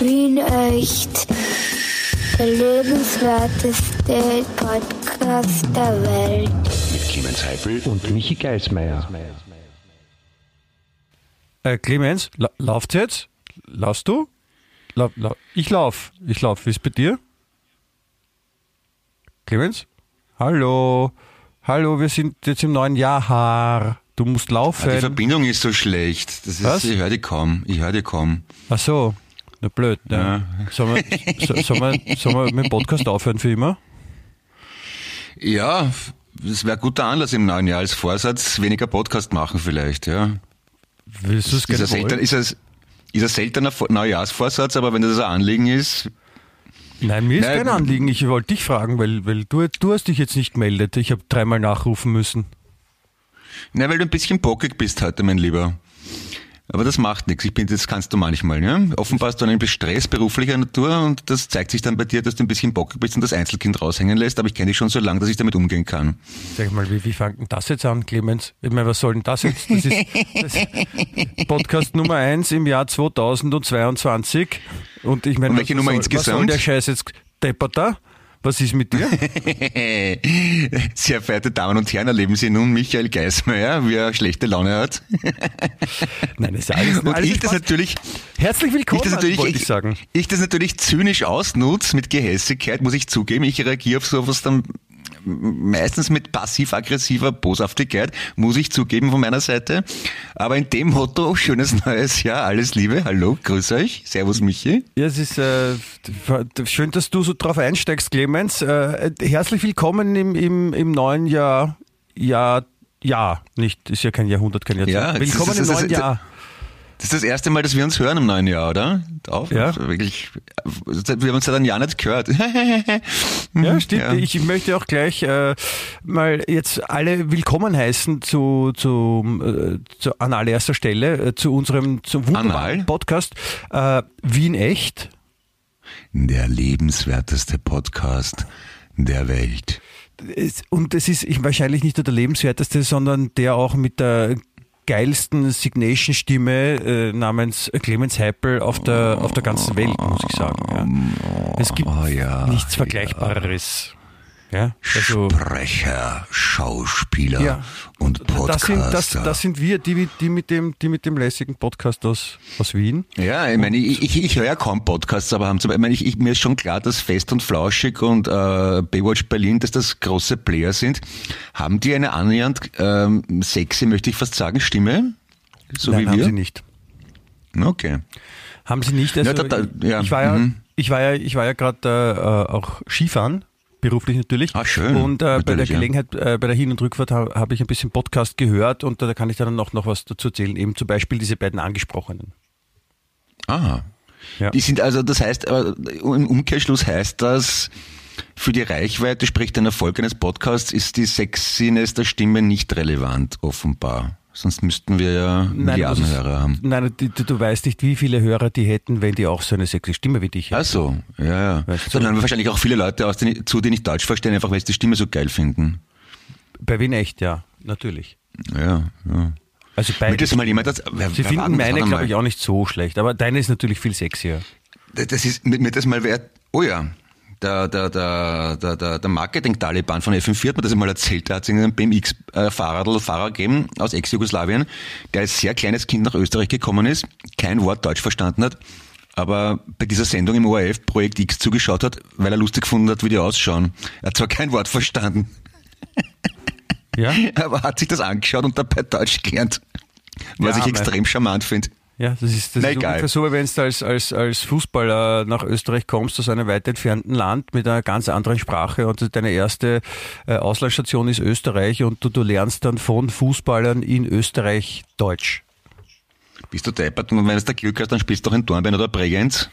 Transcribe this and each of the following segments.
Wien echt. Der lebenswerteste Podcast der Welt. Mit Clemens Heifel und Michi Geismeier. Äh, Clemens, la lauft jetzt? Laufst du? La la ich lauf. Ich lauf. Wie ist bei dir? Clemens? Hallo. Hallo, wir sind jetzt im neuen Jahr. Du musst laufen. Ah, die Verbindung ist so schlecht. Das ist, Was? Ich höre dich kaum. Ich höre dich kaum. Ach so. Na blöd. Ja. Sollen, wir, so, sollen, wir, sollen wir mit dem Podcast aufhören für immer? Ja, das wäre ein guter Anlass im neuen Jahr als Vorsatz, weniger Podcast machen vielleicht, ja. Willst du es gerne selten, ist, ein, ist ein seltener Vor- Neujahrsvorsatz, aber wenn das ein Anliegen ist, Nein, mir ist Nein. kein Anliegen. Ich wollte dich fragen, weil, weil du, du hast dich jetzt nicht gemeldet. Ich habe dreimal nachrufen müssen. na, weil du ein bisschen bockig bist heute, mein Lieber. Aber das macht nichts. Ich bin, das kannst du manchmal, ne? Offenbar hast du einen Stress beruflicher Natur und das zeigt sich dann bei dir, dass du ein bisschen bockig bist und das Einzelkind raushängen lässt. Aber ich kenne dich schon so lange, dass ich damit umgehen kann. Sag mal, wie, wie fängt denn das jetzt an, Clemens? Ich meine, was soll denn das jetzt? Das ist, das Podcast Nummer eins im Jahr 2022. Und ich meine, Und welche was Nummer soll, insgesamt? Was soll der Scheiß jetzt depperter? Was ist mit dir? Sehr verehrte Damen und Herren, erleben Sie nun Michael Geismeier, wie er schlechte Laune hat. Nein, das ist alles, Und alles ich das Spaß. natürlich, Herzlich ich willkommen, das natürlich, wollte ich sagen. ich das natürlich zynisch ausnutze mit Gehässigkeit, muss ich zugeben. Ich reagiere auf sowas dann meistens mit passiv-aggressiver Boshaftigkeit, muss ich zugeben von meiner Seite. Aber in dem Motto, schönes neues Jahr, alles Liebe, hallo, grüß euch, servus Michi. Ja, es ist äh, schön, dass du so drauf einsteigst, Clemens. Äh, herzlich willkommen im, im, im neuen Jahr. Ja, ja, nicht, ist ja kein Jahrhundert, kein Jahrzehnt. Ja, willkommen im neuen Jahr. Das ist das erste Mal, dass wir uns hören im neuen Jahr, oder? Auf, Ja. Wirklich, wir haben uns seit einem Jahr nicht gehört. Ja, stimmt. Ja. Ich möchte auch gleich äh, mal jetzt alle willkommen heißen zu, zu, äh, zu an allererster Stelle äh, zu unserem zum wunderbaren? Podcast äh, Wien echt. Der lebenswerteste Podcast der Welt. Und es ist ich, wahrscheinlich nicht nur der lebenswerteste, sondern der auch mit der geilsten Signation-Stimme äh, namens Clemens Heipel auf der, auf der ganzen Welt, muss ich sagen. Ja. Es gibt Oh ja, nichts Vergleichbareres. Ja, also, Sprecher, Schauspieler Ja. und das, Podcaster. sind, das, das sind wir, die, die, mit dem, die mit dem lässigen Podcast aus, aus Wien. ja, ich meine, ich, ich, ich höre ja kaum Podcasts, aber haben zum, ich meine, ich, ich, mir ist schon klar, dass Fest und Flauschig und äh, Baywatch Berlin, dass das große Player sind. Haben die eine annähernd ähm, sexy, möchte ich fast sagen, Stimme? So Nein, wie haben wir? sie nicht. Okay. Haben sie nicht. Also, Ja, da- da- ja, Ich war ja, mhm. ich war ja, ich war ja gerade äh, auch Skifahren. Beruflich natürlich. Ah, schön. Und äh, bei der. Gelegenheit, äh, bei der Hin- und Rückfahrt habe hab ich ein bisschen Podcast gehört und da kann ich dann noch, noch was dazu erzählen. Eben zum Beispiel diese beiden angesprochenen. Ah. Ja. Die sind also, das heißt, äh, im Umkehrschluss heißt das, für die Reichweite, sprich den Erfolg eines Podcasts, ist die Sexiness der Stimme nicht relevant, offenbar. Sonst müssten wir ja Milliarden ist- Hörer haben. Nein, du, du weißt nicht, wie viele Hörer die hätten, wenn die auch so eine sexy Stimme wie dich hätten. Ach so, ja, ja. Weißt du? Wir wahrscheinlich auch viele Leute aus, die, zu, die nicht Deutsch verstehen, einfach weil sie die Stimme so geil finden. Bei Wien echt, ja, natürlich. Ja, ja. Also bei, Will das mal jemand, das, wer, Sie wer finden meine, glaube ich, auch nicht so schlecht, aber deine ist natürlich viel sexier. Das ist mir das mal wert. Oh ja, der, der, der, der, der, der Marketing-Taliban von FM4 hat mir das mal erzählt. Der hat sich einen BMX-Fahrer Fahrer gegeben aus Ex-Jugoslawien, der als sehr kleines Kind nach Österreich gekommen ist, kein Wort Deutsch verstanden hat, aber bei dieser Sendung im ORF Projekt X zugeschaut hat, weil er lustig gefunden hat, wie die ausschauen. Er hat zwar kein Wort verstanden, Ja? aber hat sich das angeschaut und dabei Deutsch gelernt. Was Ja, ich extrem charmant finde. Ja, das ist, das Na, ist egal. ungefähr so, wie wenn du als, als, als Fußballer nach Österreich kommst, aus einem weit entfernten Land mit einer ganz anderen Sprache und deine erste äh, Auslandsstation ist Österreich und du, du lernst dann von Fußballern in Österreich Deutsch. Bist du deppert und wenn du da Glück hast, dann spielst du doch in Dornbirn oder Bregenz.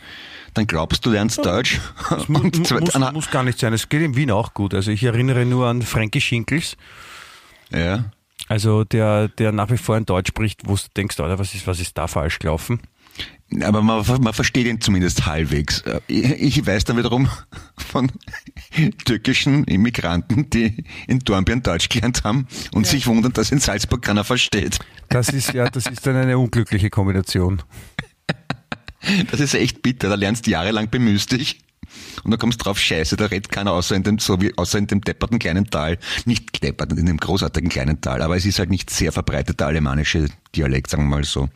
Dann glaubst du lernst Deutsch. Das mu muss, muss gar nicht sein. Es geht in Wien auch gut. Also ich erinnere nur an Frankie Schinkels, ja. Also der, der nach wie vor in Deutsch spricht, wo du denkst, Alter, was ist, was ist da falsch gelaufen? Aber man, man versteht ihn zumindest halbwegs. Ich, weiß dann wiederum von türkischen Immigranten, die in Dornbirn Deutsch gelernt haben und sich wundern, dass in Salzburg keiner versteht. Das ist ja, das ist dann eine unglückliche Kombination. Das ist echt bitter. Da lernst du jahrelang bemühst dich. Und dann kommst du drauf, scheiße, da redet keiner außer in dem, so wie, außer in dem depperten kleinen Tal. Nicht deppert, in dem großartigen kleinen Tal, aber es ist halt nicht sehr verbreiteter alemannische Dialekt, sagen wir mal so.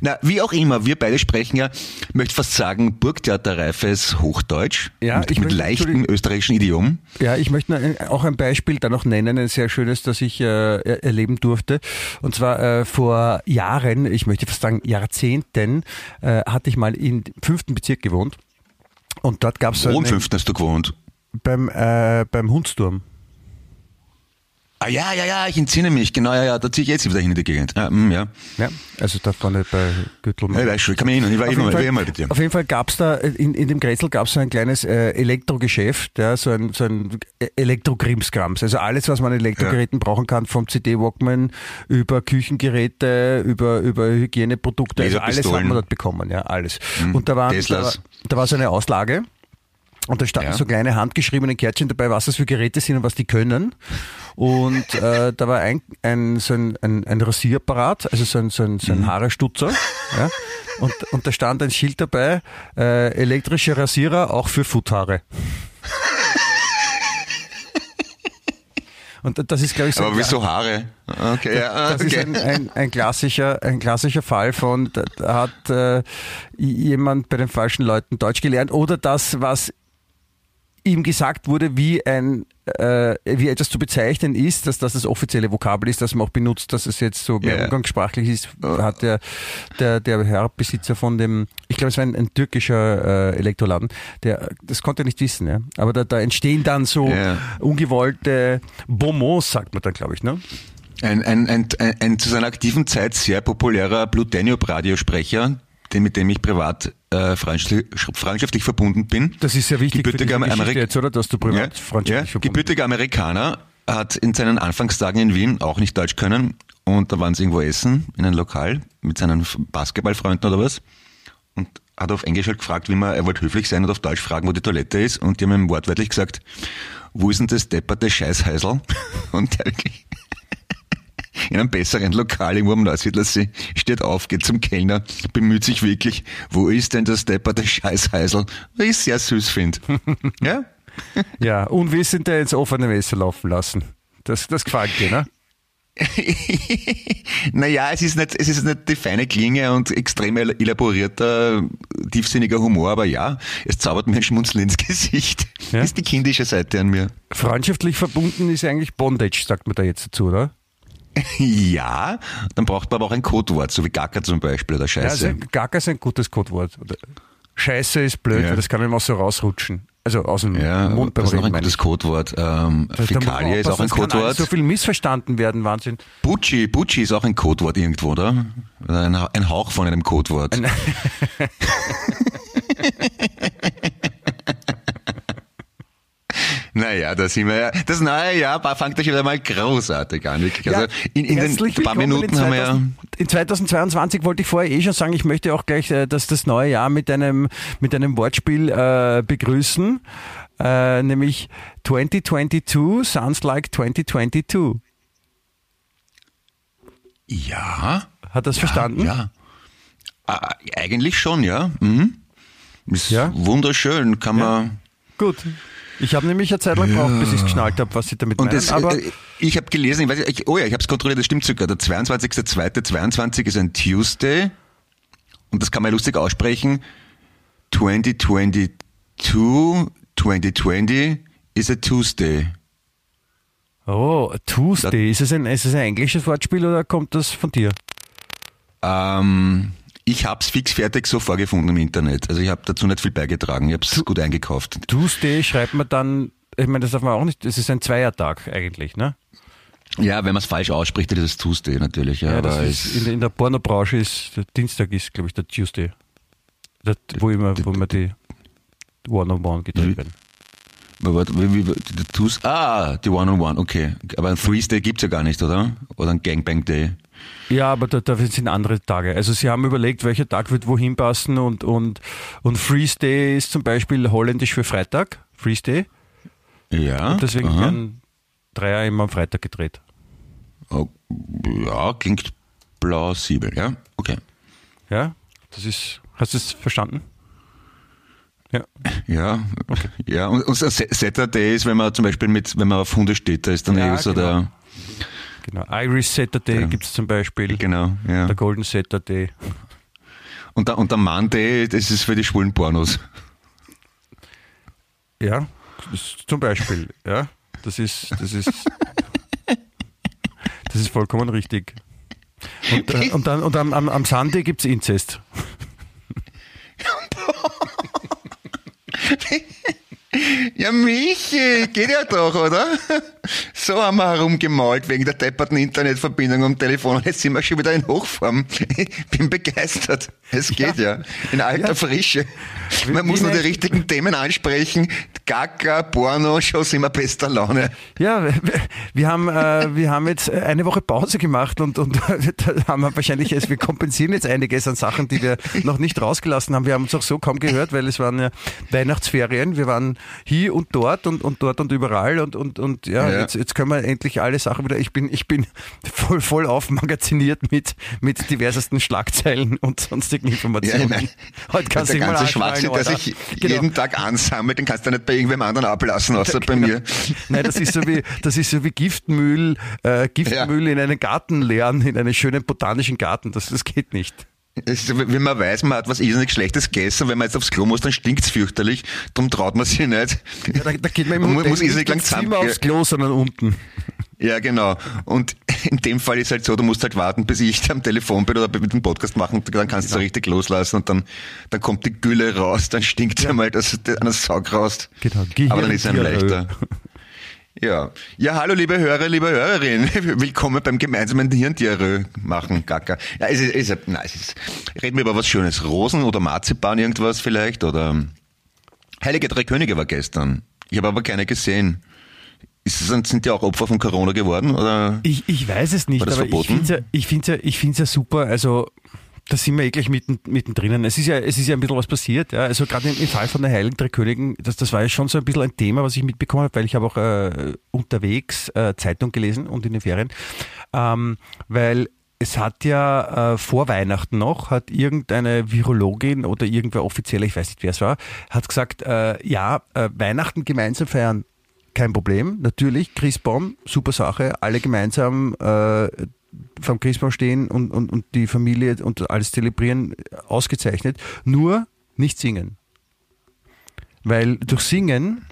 Na, wie auch immer, wir beide sprechen ja, ich möchte fast sagen, Burgtheaterreifes Hochdeutsch. Ja, mit, ich mit möchte- leichtem österreichischen Idiom. Ja, ich möchte auch ein Beispiel da noch nennen, ein sehr schönes, das ich äh, er- erleben durfte. Und zwar äh, vor Jahren, ich möchte fast sagen Jahrzehnten, äh, hatte ich mal im fünften Bezirk gewohnt. Und dort gab es so Wo im fünften hast du gewohnt? beim, äh, beim Hundsturm. Ah ja, ja, ja, ich entsinne mich, genau, ja, ja, da ziehe ich jetzt wieder hin in die Gegend. Ja, mm, ja. Ja, also da vorne bei Güttelmann. Ja, ich weiß schon, ich kann mich erinnern, ich war Auf immer, Fall, immer mal mit dir. auf jeden Fall gab es da, in, in dem Grätzl gab es so ein kleines äh, Elektrogeschäft, ja, so ein, so ein Elektrokrimskrams. Also alles, was man an Elektrogeräten brauchen kann, vom CD-Walkman über Küchengeräte, über, über Hygieneprodukte, also alles hat man dort bekommen, ja, alles. Und da, waren, da, da war so eine Auslage. Und da standen Ja. so kleine handgeschriebene Kärtchen dabei, was das für Geräte sind und was die können. Und äh, da war ein, ein, so ein, ein, ein Rasierapparat, also so ein, so ein, so ein Haarestutzer. Ja? Und, und da stand ein Schild dabei, äh, elektrische Rasierer auch für Futthaare. Und das ist, glaube ich, so Aber wieso Haare? Okay, ja, ah, das ist okay. ein, ein, ein, klassischer, ein klassischer Fall von, da, da hat äh, jemand bei den falschen Leuten Deutsch gelernt oder das, was ihm gesagt wurde, wie ein äh, wie etwas zu bezeichnen ist, dass das das offizielle Vokabel ist, das man auch benutzt, dass es jetzt so mehr Ja. umgangssprachlich ist, hat der, der, der Herrbesitzer von dem, ich glaube, es war ein, ein türkischer äh, Elektroladen, der das konnte er nicht wissen, ja. Aber da, da entstehen dann so Ja. ungewollte Bonbons, sagt man dann, glaube ich, ne? Ein, ein, ein, ein, ein zu seiner aktiven Zeit sehr populärer Bluteniop-Radiosprecher, den, mit dem ich privat äh, freundschaftlich, verbunden bin. Das ist sehr wichtig für Gebürtiger Geschichte Amerik- jetzt, oder? Dass du privat Ja, freundschaftlich ja, verbunden gebürtiger Amerikaner, hat in seinen Anfangstagen in Wien auch nicht Deutsch können und da waren sie irgendwo essen in einem Lokal mit seinen Basketballfreunden oder was und hat auf Englisch halt gefragt, wie man, er wollte höflich sein und auf Deutsch fragen, wo die Toilette ist und die haben ihm wortwörtlich gesagt, wo ist denn das depperte Scheißheisel? Und der wirklich in einem besseren Lokal irgendwo am Neusiedlersee steht auf, geht zum Kellner, bemüht sich wirklich, wo ist denn das depperte Scheißheisel? Was ich sehr süß finde. ja? Ja, unwissend der ins offene Messer laufen lassen. Das, das gefällt dir, ne? naja, es ist, nicht, es ist nicht die feine Klinge und extrem el- elaborierter, tiefsinniger Humor, aber ja, es zaubert mir ein Schmunzeln ins Gesicht. Ja. Das ist die kindische Seite an mir. Freundschaftlich verbunden ist eigentlich Bondage, sagt man da jetzt dazu, oder? Ja, dann braucht man aber auch ein Codewort, so wie Gacker zum Beispiel oder Ja, Scheiße. also Gaga ist ein gutes Codewort. Oder Scheiße ist blöd, Ja. weil das kann immer so rausrutschen. Also aus dem Ja, Mund beim das ist auch ein gutes. Codewort. Ähm, man Fäkalie ist auch ein Codewort. so viel missverstanden werden, Wahnsinn. Bucci, Bucci ist auch ein Codewort irgendwo, oder? Ein, ein Hauch von einem Codewort. Naja, da sind wir ja. Das neue Jahr fängt ja schon wieder mal großartig an. Wirklich. Also in, in den paar Minuten in haben wir ja. 2000 In 2022 wollte ich vorher eh schon sagen, ich möchte auch gleich äh, dass das neue Jahr mit einem, mit einem Wortspiel äh, begrüßen, äh, nämlich 2022 sounds like 2022. Ja. Hat das verstanden? Ja. Ah, eigentlich schon, ja. Mhm. Ist Ja? wunderschön, kann man. Gut. Ich habe nämlich eine Zeit lang gebraucht, bis ich es geschnallt habe, was sie damit Und meinen. das, aber äh, ich habe gelesen, ich weiß, nicht, ich, oh ja, ich habe es kontrolliert, das stimmt sogar. Der 22.02.22 ist ein Tuesday und das kann man lustig aussprechen. 2022, 2020 is a Tuesday. oh, Tuesday, ist es, ein, ist es ein englisches Wortspiel oder kommt das von dir? Ähm, ich habe es fix fertig so vorgefunden im Internet. Also ich habe dazu nicht viel beigetragen. Ich habe es gut eingekauft. Tuesday schreibt man dann, ich meine, das darf man auch nicht, es ist ein Zweiertag eigentlich, ne? Ja, wenn man es falsch ausspricht, dann ist es Tuesday natürlich. Ja, Ja, aber ist, in, der- in der Pornobranche ist, der Dienstag ist, glaube ich, der Tuesday. Der, wo immer, wo immer die One-on-One gedreht werden. Ah, die One-on-One, okay. Aber ein Three-Day gibt's ja gar nicht, oder? Oder ein Gangbang-Day. Ja, aber da, dafür sind andere Tage. Also sie haben überlegt, welcher Tag wird wohin passen und, und, und Freeze Day ist zum Beispiel holländisch für Freitag. Freeze Day. Ja. Deswegen aha. werden Dreier immer am Freitag gedreht. Oh, ja, klingt plausibel, ja. Okay. Ja, das ist Hast du es verstanden? Ja. Ja, okay. ja. Und, und Saturday ist, wenn man zum Beispiel mit, wenn man auf Hunde steht, da ist dann ja, eh so genau. der. Genau. Irish Saturday ja. gibt es zum Beispiel. Genau, ja. Der Golden Saturday. Und der, und der Monday, das ist für die schwulen Pornos. Ja, zum Beispiel, ja. Das ist, das ist, das ist vollkommen richtig. Und, äh, und dann, und am, am, am Sunday gibt es Inzest. Ja, Michi, geht ja doch, oder? So haben wir herumgemalt wegen der depperten Internetverbindung am Telefon. Jetzt sind wir schon wieder in Hochform. Ich bin begeistert. Es geht ja, ja in alter ja. Frische. Man muss nur die richtigen Themen ansprechen. Gaga, Porno, schon sind wir bester Laune. Ja, wir, haben, äh, wir haben jetzt eine Woche Pause gemacht und, und da haben wir wahrscheinlich, also wir kompensieren jetzt einiges an Sachen, die wir noch nicht rausgelassen haben. Wir haben uns auch so kaum gehört, weil es waren ja Weihnachtsferien. Wir waren hier und dort und, und dort und überall und, und, und ja, ja. Jetzt, jetzt können wir endlich alle Sachen wieder. Ich bin, ich bin voll, voll aufmagaziniert mit, mit diversesten Schlagzeilen und sonstigen Informationen. Ja, Heute kannst du ganze Schwachsinn, der sich genau. jeden Tag ansammelt, den kannst du nicht bei irgendwem anderen ablassen, außer genau. bei mir. Nein, das ist so wie, das ist so wie Giftmüll, äh, Giftmüll ja. in einen Garten leeren, in einen schönen botanischen Garten. Das, das geht nicht. Ist, wenn man weiß, man hat was irrsinnig Schlechtes gegessen, wenn man jetzt aufs Klo muss, dann stinkt's fürchterlich, darum traut man sich nicht. Ja, da, da geht man immer muss irrsinnig lang zusammen. Nicht aufs Klo, sondern unten. Ja, genau. Und in dem Fall ist halt so, du musst halt warten, bis ich am Telefon bin oder mit dem Podcast machen, dann kannst du genau. so richtig loslassen und dann, dann kommt die Gülle raus, dann stinkt ja. einmal, dass du an Saug raus. Genau. Aber dann ist es einem leichter. Ja. Ja, hallo liebe Hörer, liebe Hörerin. Willkommen beim gemeinsamen Hirntiere machen, Gacker. Ja, es ist, es ist, na, es ist, reden wir über was Schönes. Rosen oder Marzipan irgendwas vielleicht oder Heilige Drei Könige war gestern. Ich habe aber keine gesehen. Ist, sind die auch Opfer von Corona geworden? Oder ich, ich weiß es nicht, aber verboten? ich finde es ja, ich find's ja, ich find's ja super. Also da sind wir eh gleich mitten, mittendrin. Es ist ja, es ist ja ein bisschen was passiert. Ja. Also gerade im, Fall von der Heiligen Drei Königen, das, das war ja schon so ein bisschen ein Thema, was ich mitbekommen habe, weil ich habe auch äh, unterwegs äh, Zeitung gelesen und in den Ferien, ähm, weil es hat ja äh, vor Weihnachten noch, hat irgendeine Virologin oder irgendwer offizieller, ich weiß nicht wer es war, hat gesagt, äh, ja, äh, Weihnachten gemeinsam feiern, kein Problem, natürlich, Christbaum, super Sache, alle gemeinsam äh, vom Christbaum stehen und, und, und die Familie und alles zelebrieren, ausgezeichnet. Nur nicht singen. Weil durch Singen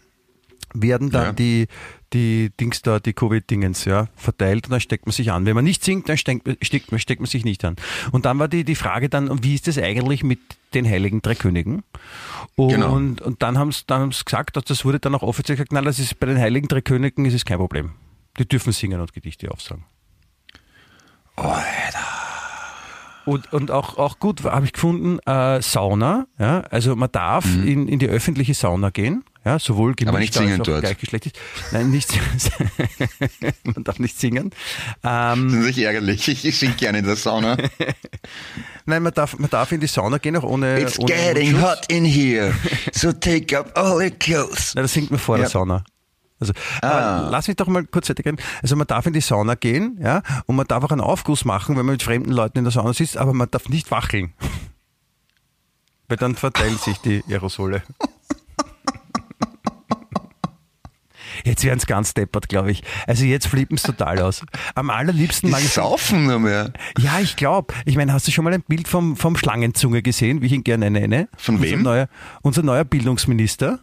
werden dann ja. die, die Dings da, die Covid-Dingens, ja, verteilt und dann steckt man sich an. Wenn man nicht singt, dann steckt, steckt, steckt man sich nicht an. Und dann war die, die Frage dann, wie ist das eigentlich mit den Heiligen Drei Königen? Und, genau. und, und dann haben sie dann gesagt, dass das wurde dann auch offiziell gesagt, nein, das ist bei den Heiligen Drei Königen ist es kein Problem. Die dürfen singen und Gedichte aufsagen. Alter. Und, und auch, auch gut habe ich gefunden, äh, Sauna. Ja? Also man darf mhm. in, in die öffentliche Sauna gehen. Ja, sowohl gemischt Aber nicht singen als auch dort. gleichgeschlechtlich. Nein, nicht man darf nicht singen. Ähm, das ist nicht ärgerlich. Ich, singe gerne in der Sauna. Nein, man darf, man darf in die Sauna gehen, auch ohne. It's ohne getting hot in here, so take up all your clothes. Nein, das singt man vor ja. der Sauna. Also ah. lass mich doch mal kurz gehen. Also man darf in die Sauna gehen, ja, und man darf auch einen Aufguss machen, wenn man mit fremden Leuten in der Sauna sitzt, aber man darf nicht wackeln. Weil dann verteilen sich die Aerosole. Jetzt werden es ganz deppert, glaube ich. Also jetzt flippen es total aus. Am allerliebsten mag ich. Saufen nur mehr. Ja, ich glaube. Ich meine, hast du schon mal ein Bild vom, vom Schlangenzunge gesehen, wie ich ihn gerne nenne? Von wem? Unser neuer, unser neuer Bildungsminister.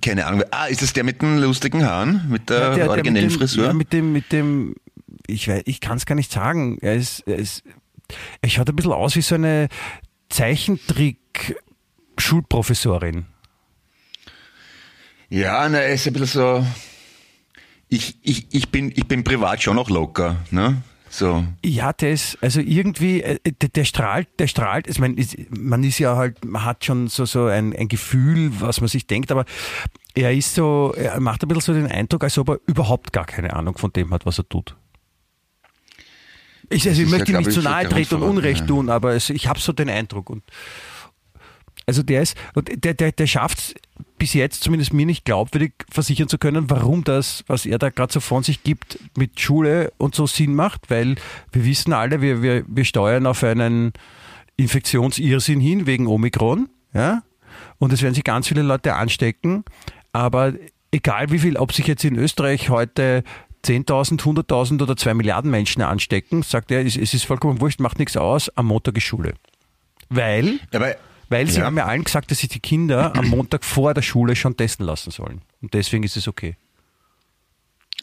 Keine Ahnung. Ah, ist das der mit den lustigen Haaren? Mit der, ja, der originellen der mit dem, Frisur? Ja, mit dem, mit dem, ich weiß, ich kann es gar nicht sagen. Er ist, er ist, er schaut ein bisschen aus wie so eine Zeichentrick-Schulprofessorin. Ja, na, er ist ein bisschen so, ich, ich, ich bin, ich bin privat schon noch locker, ne? So. Ja, das, also irgendwie, äh, der, der strahlt, der strahlt, ich meine, man ist ja halt, man hat schon so, so ein, ein Gefühl, was man sich denkt, aber er ist so, er macht ein bisschen so den Eindruck, als ob er überhaupt gar keine Ahnung von dem hat, was er tut. Ich, also ich möchte ihm nicht zu nahe treten und Unrecht ja. tun, aber es, ich habe so den Eindruck. Und also der ist, der, der, der schafft es bis jetzt zumindest mir nicht glaubwürdig versichern zu können, warum das, was er da gerade so von sich gibt, mit Schule und so Sinn macht, weil wir wissen alle, wir, wir, wir steuern auf einen Infektionsirrsinn hin wegen Omikron, ja, und es werden sich ganz viele Leute anstecken, aber egal wie viel, ob sich jetzt in Österreich heute 10.000, 100.000 oder 2 Milliarden Menschen anstecken, sagt er, es, ist vollkommen wurscht, macht nichts aus, am Montag ist Schule. Weil, Aber, weil sie Ja. haben ja allen gesagt, dass sich die Kinder am Montag vor der Schule schon testen lassen sollen. Und deswegen ist es okay.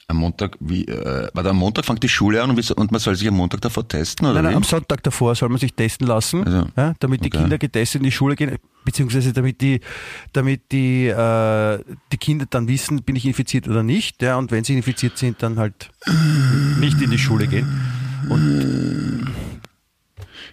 am Montag, wie, äh, warte, am Montag fängt die Schule an und, wie, und man soll sich am Montag davor testen, oder Nein, nein, am Sonntag davor soll man sich testen lassen, Also, ja, damit die okay. Kinder getestet in die Schule gehen, beziehungsweise damit die, damit die, äh, die Kinder dann wissen, bin ich infiziert oder nicht. Ja, und wenn sie infiziert sind, dann halt nicht in die Schule gehen.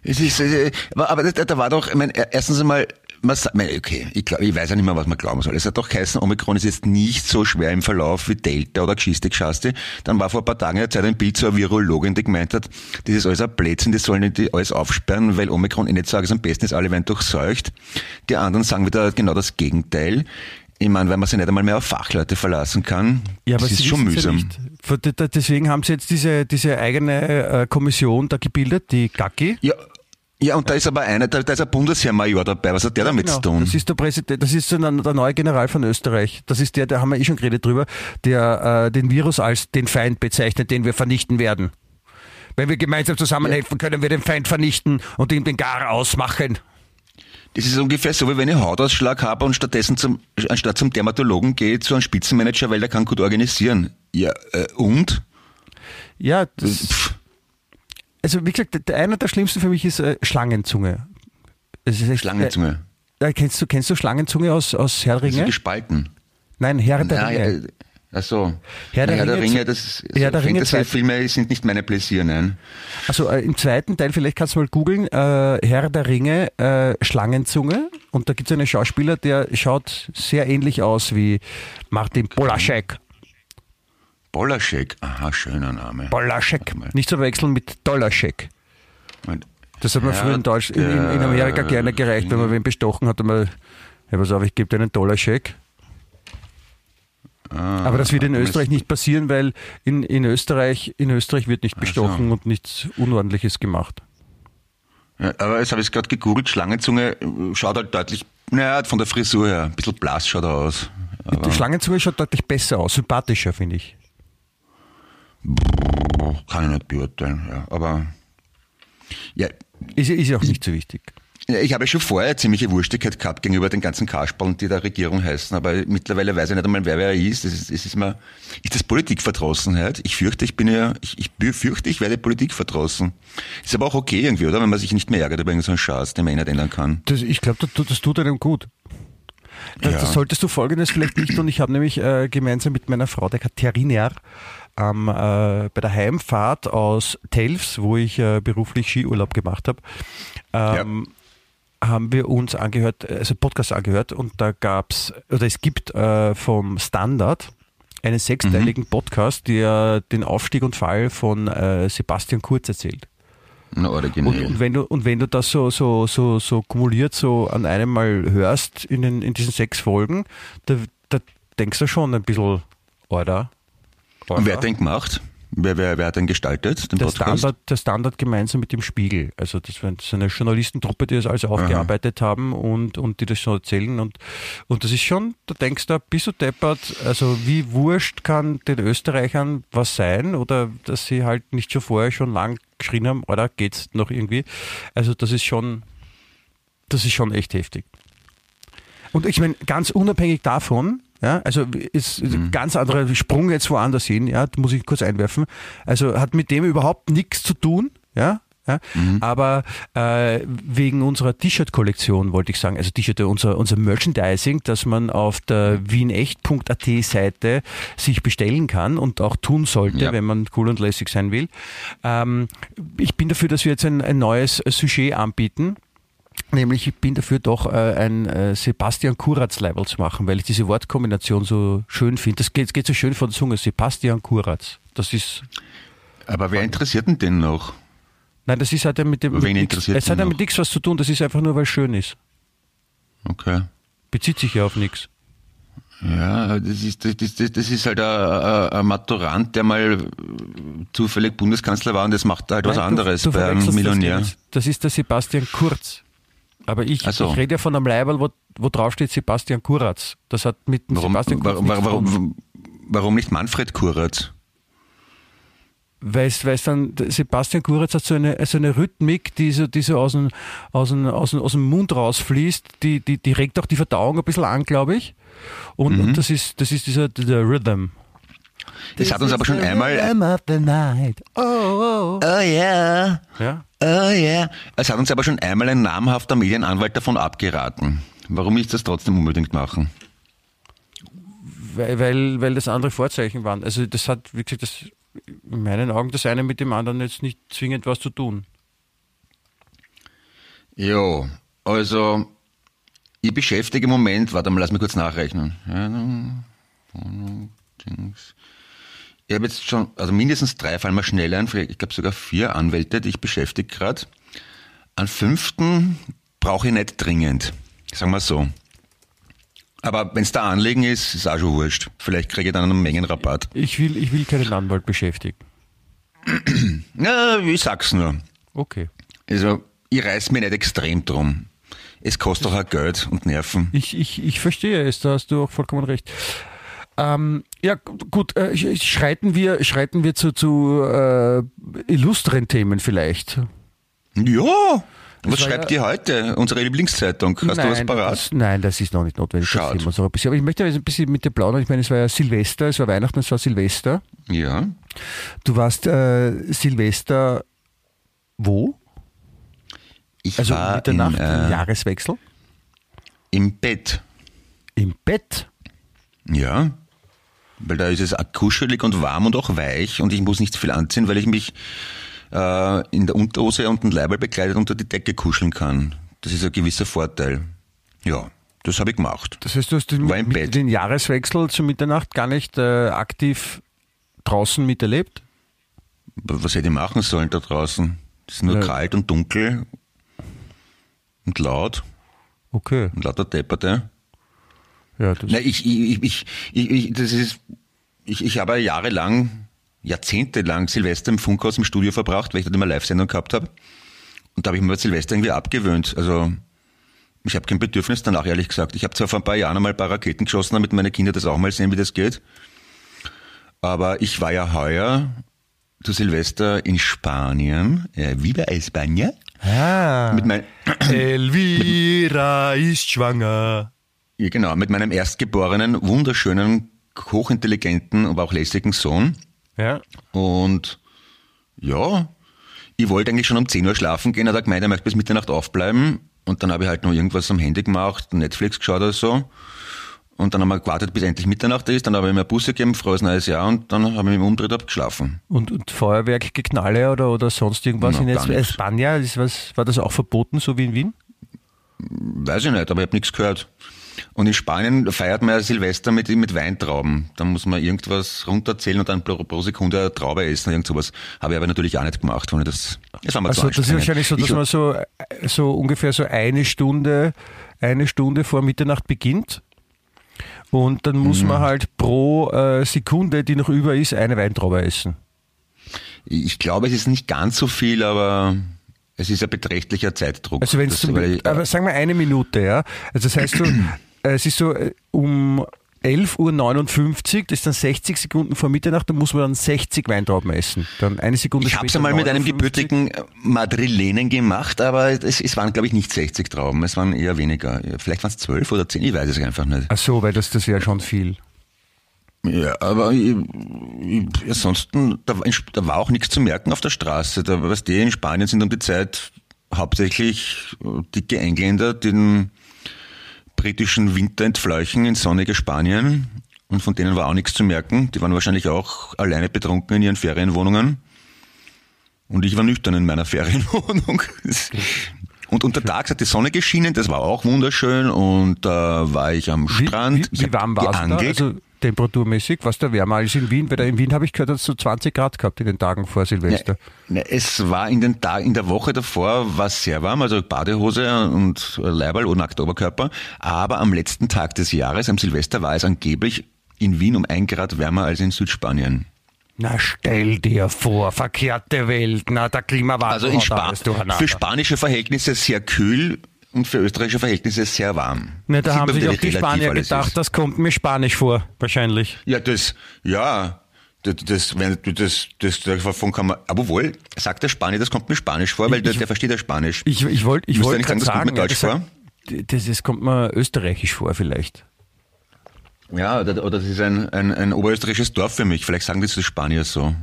Es ist, äh, aber aber da, war doch, ich meine, erstens einmal, man, sa- mein, okay, ich, glaub, ich weiß ja nicht mehr, was man glauben soll. Es hat doch geheißen, Omikron ist jetzt nicht so schwer im Verlauf wie Delta oder Geschichte Geschaste. Dann war vor ein paar Tagen in der Zeit ein Bild zu einer Virologin, die gemeint hat, das ist alles ein Blödsinn, die sollen nicht alles aufsperren, weil Omikron eh nicht sagen, es am besten ist, alle werden durchseucht. Die anderen sagen wieder genau das Gegenteil. Ich meine, weil man sich nicht einmal mehr auf Fachleute verlassen kann, das ist schon wissen's ja mühsam. nicht. Deswegen haben sie jetzt diese, diese eigene äh, Kommission da gebildet, die GACI. Ja, ja, und da ist aber einer, da, da ist ein Bundesheermajor dabei. Was hat der damit zu tun? Genau. Das ist der Präsident, das ist der neue General von Österreich. Das ist der, da haben wir eh schon geredet drüber, der äh, den Virus als den Feind bezeichnet, den wir vernichten werden. Wenn wir gemeinsam zusammenhelfen, können wir den Feind vernichten und ihm den Gar ausmachen. Das ist ungefähr so, wie wenn ich Hautausschlag habe und stattdessen zum, anstatt zum Dermatologen gehe, zu einem Spitzenmanager, weil der kann gut organisieren. Ja, äh, und? Ja, das, Pff, also wie gesagt, der, einer der schlimmsten für mich ist äh, Schlangenzunge. Es ist echt, Schlangenzunge. Äh, kennst, du, kennst du Schlangenzunge aus, aus Herr der Das ist gespalten. Nein, Herr der Na, Ringe. Ach so. Herr der Herr der Ringe Ringe, zu- das, Herr der Ringe zwei- Fantasy-Filme sind nicht meine Pläsier, nein. Also äh, im zweiten Teil, vielleicht kannst du mal googeln, äh, Herr der Ringe, äh, Schlangenzunge. Und da gibt es einen Schauspieler, der schaut sehr ähnlich aus wie Martin Polaschek. Bollaschek, aha, schöner Name. Polaschek. Nicht zu verwechseln mit Dollaschek. Das hat man Herr früher in, Deutsch, in, in Amerika gerne gereicht, wenn man wen bestochen hat. Man, ja, pass auf, ich gebe dir einen Dollarscheck. Ah, Aber das wird in Österreich nicht passieren, weil in, in, Österreich, in Österreich wird nicht bestochen und nichts Unordentliches gemacht. Ja, aber jetzt habe ich es gerade gegoogelt, Schlangenzunge schaut halt deutlich, naja, von der Frisur her, ein bisschen blass schaut er aus. Die Schlangenzunge schaut deutlich besser aus, sympathischer, finde ich. Kann ich nicht beurteilen, ja. Aber ja, Ist, ist ja auch nicht so wichtig. Ja, Ich habe schon vorher ziemliche Wurstigkeit gehabt gegenüber den ganzen Kasperln, die der Regierung heißen, aber mittlerweile weiß ich nicht einmal, wer wer ist. Das ist, das ist, mir, ist das Politikverdrossenheit? Ich fürchte, ich bin ja, ich, ich befürchte, ich werde Politikverdrossen. Ist aber auch okay irgendwie, oder? Wenn man sich nicht mehr ärgert über irgendeinen Schatz, den man eh nicht ändern kann. Das, ich glaube, das, das tut einem gut. Das, Ja. das solltest du folgendes vielleicht nicht tun. Ich habe nämlich äh, gemeinsam mit meiner Frau, der Katharina, ähm, äh, bei der Heimfahrt aus Telfs, wo ich äh, beruflich Skiurlaub gemacht habe, ähm, haben wir uns angehört, also Podcast angehört und da gab's oder es gibt äh, vom Standard einen sechsteiligen Podcast, der den Aufstieg und Fall von äh, Sebastian Kurz erzählt. Na, Und, originell. und wenn du und wenn du das so so so so kumuliert so an einem Mal hörst in den in diesen sechs Folgen, da, da denkst du schon ein bisschen, oder? Und wer hat den gemacht? Wer, wer, wer hat den gestaltet, den der Podcast? Standard, der Standard gemeinsam mit dem Spiegel. Also das war so eine Journalistentruppe, die das alles aufgearbeitet haben und, und die das schon erzählen. Und, und das ist schon, da denkst du, bist du deppert, also wie wurscht kann den Österreichern was sein oder dass sie halt nicht schon vorher schon lang geschrien haben, oder geht's noch irgendwie. Also das ist schon, das ist schon echt heftig. Und ich meine, ganz unabhängig davon, ja, also ist ein ganz anderer Sprung jetzt woanders hin, ja, muss ich kurz einwerfen. Also hat mit dem überhaupt nichts zu tun, ja. Ja, Aber äh, wegen unserer T-Shirt-Kollektion wollte ich sagen, also T-Shirt, unser, unser Merchandising, das man auf der wienecht.at Seite sich bestellen kann und auch tun sollte, Ja. wenn man cool und lässig sein will. Ähm, ich bin dafür, dass wir jetzt ein, ein neues Sujet anbieten. Nämlich, ich bin dafür doch äh, ein äh, Sebastian Kuratz-Level zu machen, weil ich diese Wortkombination so schön finde. Das geht, geht so schön von der Zunge. Sebastian Kuratz. Das ist, Aber wer interessiert denn den noch? nein, das ist hat ja mit dem, Wen mit nix, interessiert es hat ja mit nichts was zu tun. Das ist einfach nur, weil es schön ist. Okay. Bezieht sich ja auf nichts. Ja, das ist, das, das, das ist halt ein, ein Maturant, der mal zufällig Bundeskanzler war und das macht halt Nein, was anderes du, du bei einem Millionär. Das, das ist der Sebastian Kurz. Aber ich, so. ich rede ja von einem Leiberl, wo, wo drauf steht Sebastian Kuratz. Das hat mit dem warum, Sebastian Kurz warum, warum, warum nicht Manfred Kuratz? weil es dann, Sebastian Kuratz hat so eine, so eine Rhythmik, die so, die so aus, dem, aus, dem, aus, dem, aus dem Mund rausfließt, die, die, die regt auch die Verdauung ein bisschen an, glaube ich. Und, mhm. und, das ist, das ist dieser, der Rhythm. Das hat uns aber schon einmal. Oh, oh. oh yeah. Ja? Oh yeah. Es hat uns aber schon einmal ein namhafter Medienanwalt davon abgeraten. Warum nicht das trotzdem unbedingt machen? Weil, weil, weil das andere Vorzeichen waren. Also das hat, wie gesagt, das in meinen Augen das eine mit dem anderen jetzt nicht zwingend was zu tun. Jo, also ich beschäftige im Moment, warte mal, lass mich kurz nachrechnen. Ich habe jetzt schon, also mindestens drei, fallen mir schnell ein, ich glaube sogar vier Anwälte, die ich beschäftige gerade. An fünften brauche ich nicht dringend, sagen wir so. Aber wenn es da Anliegen ist, ist auch schon wurscht. Vielleicht kriege ich dann einen Mengenrabatt. Ich will, ich will keinen Anwalt beschäftigen. Ja, ich sag's nur. Okay. Also, ich reiß mich nicht extrem drum. Es kostet auch Geld und Nerven. Ich, ich, ich verstehe es, da hast du auch vollkommen recht. Ähm, ja, gut, äh, schreiten wir, schreiten wir zu, zu äh, illustren Themen vielleicht. Ja, was schreibt ja, ihr heute? Unsere Lieblingszeitung. Hast nein, du was parat? Das, nein, das ist noch nicht notwendig. Schade. Das ein bisschen. Aber ich möchte ein bisschen mit dir plaudern. Ich meine, es war ja Silvester, es war Weihnachten, es war Silvester. Ja. Du warst äh, Silvester wo? Ich also war Mitternacht, im, äh, Jahreswechsel? Im Bett. Im Bett? Ja. Weil da ist es kuschelig und warm und auch weich und ich muss nicht viel anziehen, weil ich mich äh, in der Unterhose und ein Leiberl bekleidet unter die Decke kuscheln kann. Das ist ein gewisser Vorteil. Ja, das habe ich gemacht. Das heißt, du hast den, mit, den Jahreswechsel zur Mitternacht gar nicht äh, aktiv draußen miterlebt? Was hätte ich machen sollen da draußen? Es ist nur ja. kalt und dunkel und laut. Okay. Und lauter Depperte. Ja, das Nein, ich, ich, ich, ich, ich, das ist, ich, ich habe jahrelang jahrzehntelang Silvester im Funkhaus im Studio verbracht, weil ich dort immer Live-Sendung gehabt habe. Und da habe ich mir Silvester irgendwie abgewöhnt. Also ich habe kein Bedürfnis danach, ehrlich gesagt. Ich habe zwar vor ein paar Jahren einmal ein paar Raketen geschossen, damit meine Kinder das auch mal sehen, wie das geht. Aber ich war ja heuer zu Silvester in Spanien, äh, Viva España. Ah, mit mein, Elvira ist schwanger. Ja, genau, mit meinem erstgeborenen, wunderschönen, hochintelligenten, aber auch lässigen Sohn. Ja. Und ja, ich wollte eigentlich schon um 10 Uhr schlafen gehen, hat er gemeint, er möchte bis Mitternacht aufbleiben. Und dann habe ich halt noch irgendwas am Handy gemacht, Netflix geschaut oder so. Und dann haben wir gewartet, bis endlich Mitternacht ist. Dann habe ich mir Busse gegeben, frohes neues Jahr und dann habe ich mich umgedreht und geschlafen. Und, und Feuerwerk, Geknalle oder, oder sonst irgendwas no, in Espanja, war das auch verboten, so wie in Wien? Weiß ich nicht, aber ich habe nichts gehört. Und in Spanien feiert man ja Silvester mit, mit Weintrauben. Da muss man irgendwas runterzählen und dann pro, pro Sekunde eine Traube essen. Irgend sowas. Habe ich aber natürlich auch nicht gemacht. Weil das, das war mir also das ist wahrscheinlich so, dass ich, man so, so ungefähr so eine Stunde, eine Stunde vor Mitternacht beginnt. Und dann muss mhm. man halt pro äh, Sekunde, die noch über ist, eine Weintraube essen. Ich glaube, es ist nicht ganz so viel, aber es ist ein beträchtlicher Zeitdruck. Also wenn es aber sagen wir eine Minute, ja. Also das heißt, du, äh, es ist so äh, um 11.59 Uhr, das ist dann 60 Sekunden vor Mitternacht, da muss man dann 60 Weintrauben essen. Dann eine Sekunde Ich habe es einmal mit einem gebürtigen Madrilenen gemacht, aber es, es waren, glaube ich, nicht 60 Trauben, es waren eher weniger. Vielleicht waren es 12 oder 10, ich weiß es einfach nicht. Ach so, weil das, das wäre schon viel. Ja, aber ich, ich, ansonsten, da, da, war auch nichts zu merken auf der Straße. Da, was die in Spanien sind um die Zeit hauptsächlich dicke Engländer, die den britischen Winter entfleuchen in sonnige Spanien und von denen war auch nichts zu merken. Die waren wahrscheinlich auch alleine betrunken in ihren Ferienwohnungen. Und ich war nüchtern in meiner Ferienwohnung. Und untertags hat die Sonne geschienen, das war auch wunderschön und da äh, war ich am Strand. Wie, wie, wie warm war es da? Also temperaturmäßig? Was da wärmer als in Wien? Weil da in Wien habe ich gehört, hat es so 20 Grad gehabt in den Tagen vor Silvester. Ne, es war in den Tag, in der Woche davor war es sehr warm, also Badehose und Leiberl und nackter Oberkörper. Aber am letzten Tag des Jahres, am Silvester, war es angeblich in Wien um ein Grad wärmer als in Südspanien. Na stell dir vor, verkehrte Welt, na der Klimawandel. Also in Spa für spanische Verhältnisse sehr kühl und für österreichische Verhältnisse sehr warm. Ne, da Sieht haben sich auch die Spanier gedacht, ist. das kommt mir Spanisch vor, wahrscheinlich. Ja, das, ja, das, das, wenn du das, das, davon kann man, aber wohl, sagt der Spanier, das kommt mir Spanisch vor, weil der, der versteht ja Spanisch. Ich, ich wollte ich Müsste wollt nicht gerade sagen, das kommt mir ja, das, das, das kommt mir österreichisch vor vielleicht. Ja, oder, oder das ist ein, ein, ein oberösterreichisches Dorf für mich. Vielleicht sagen das die Spanier so.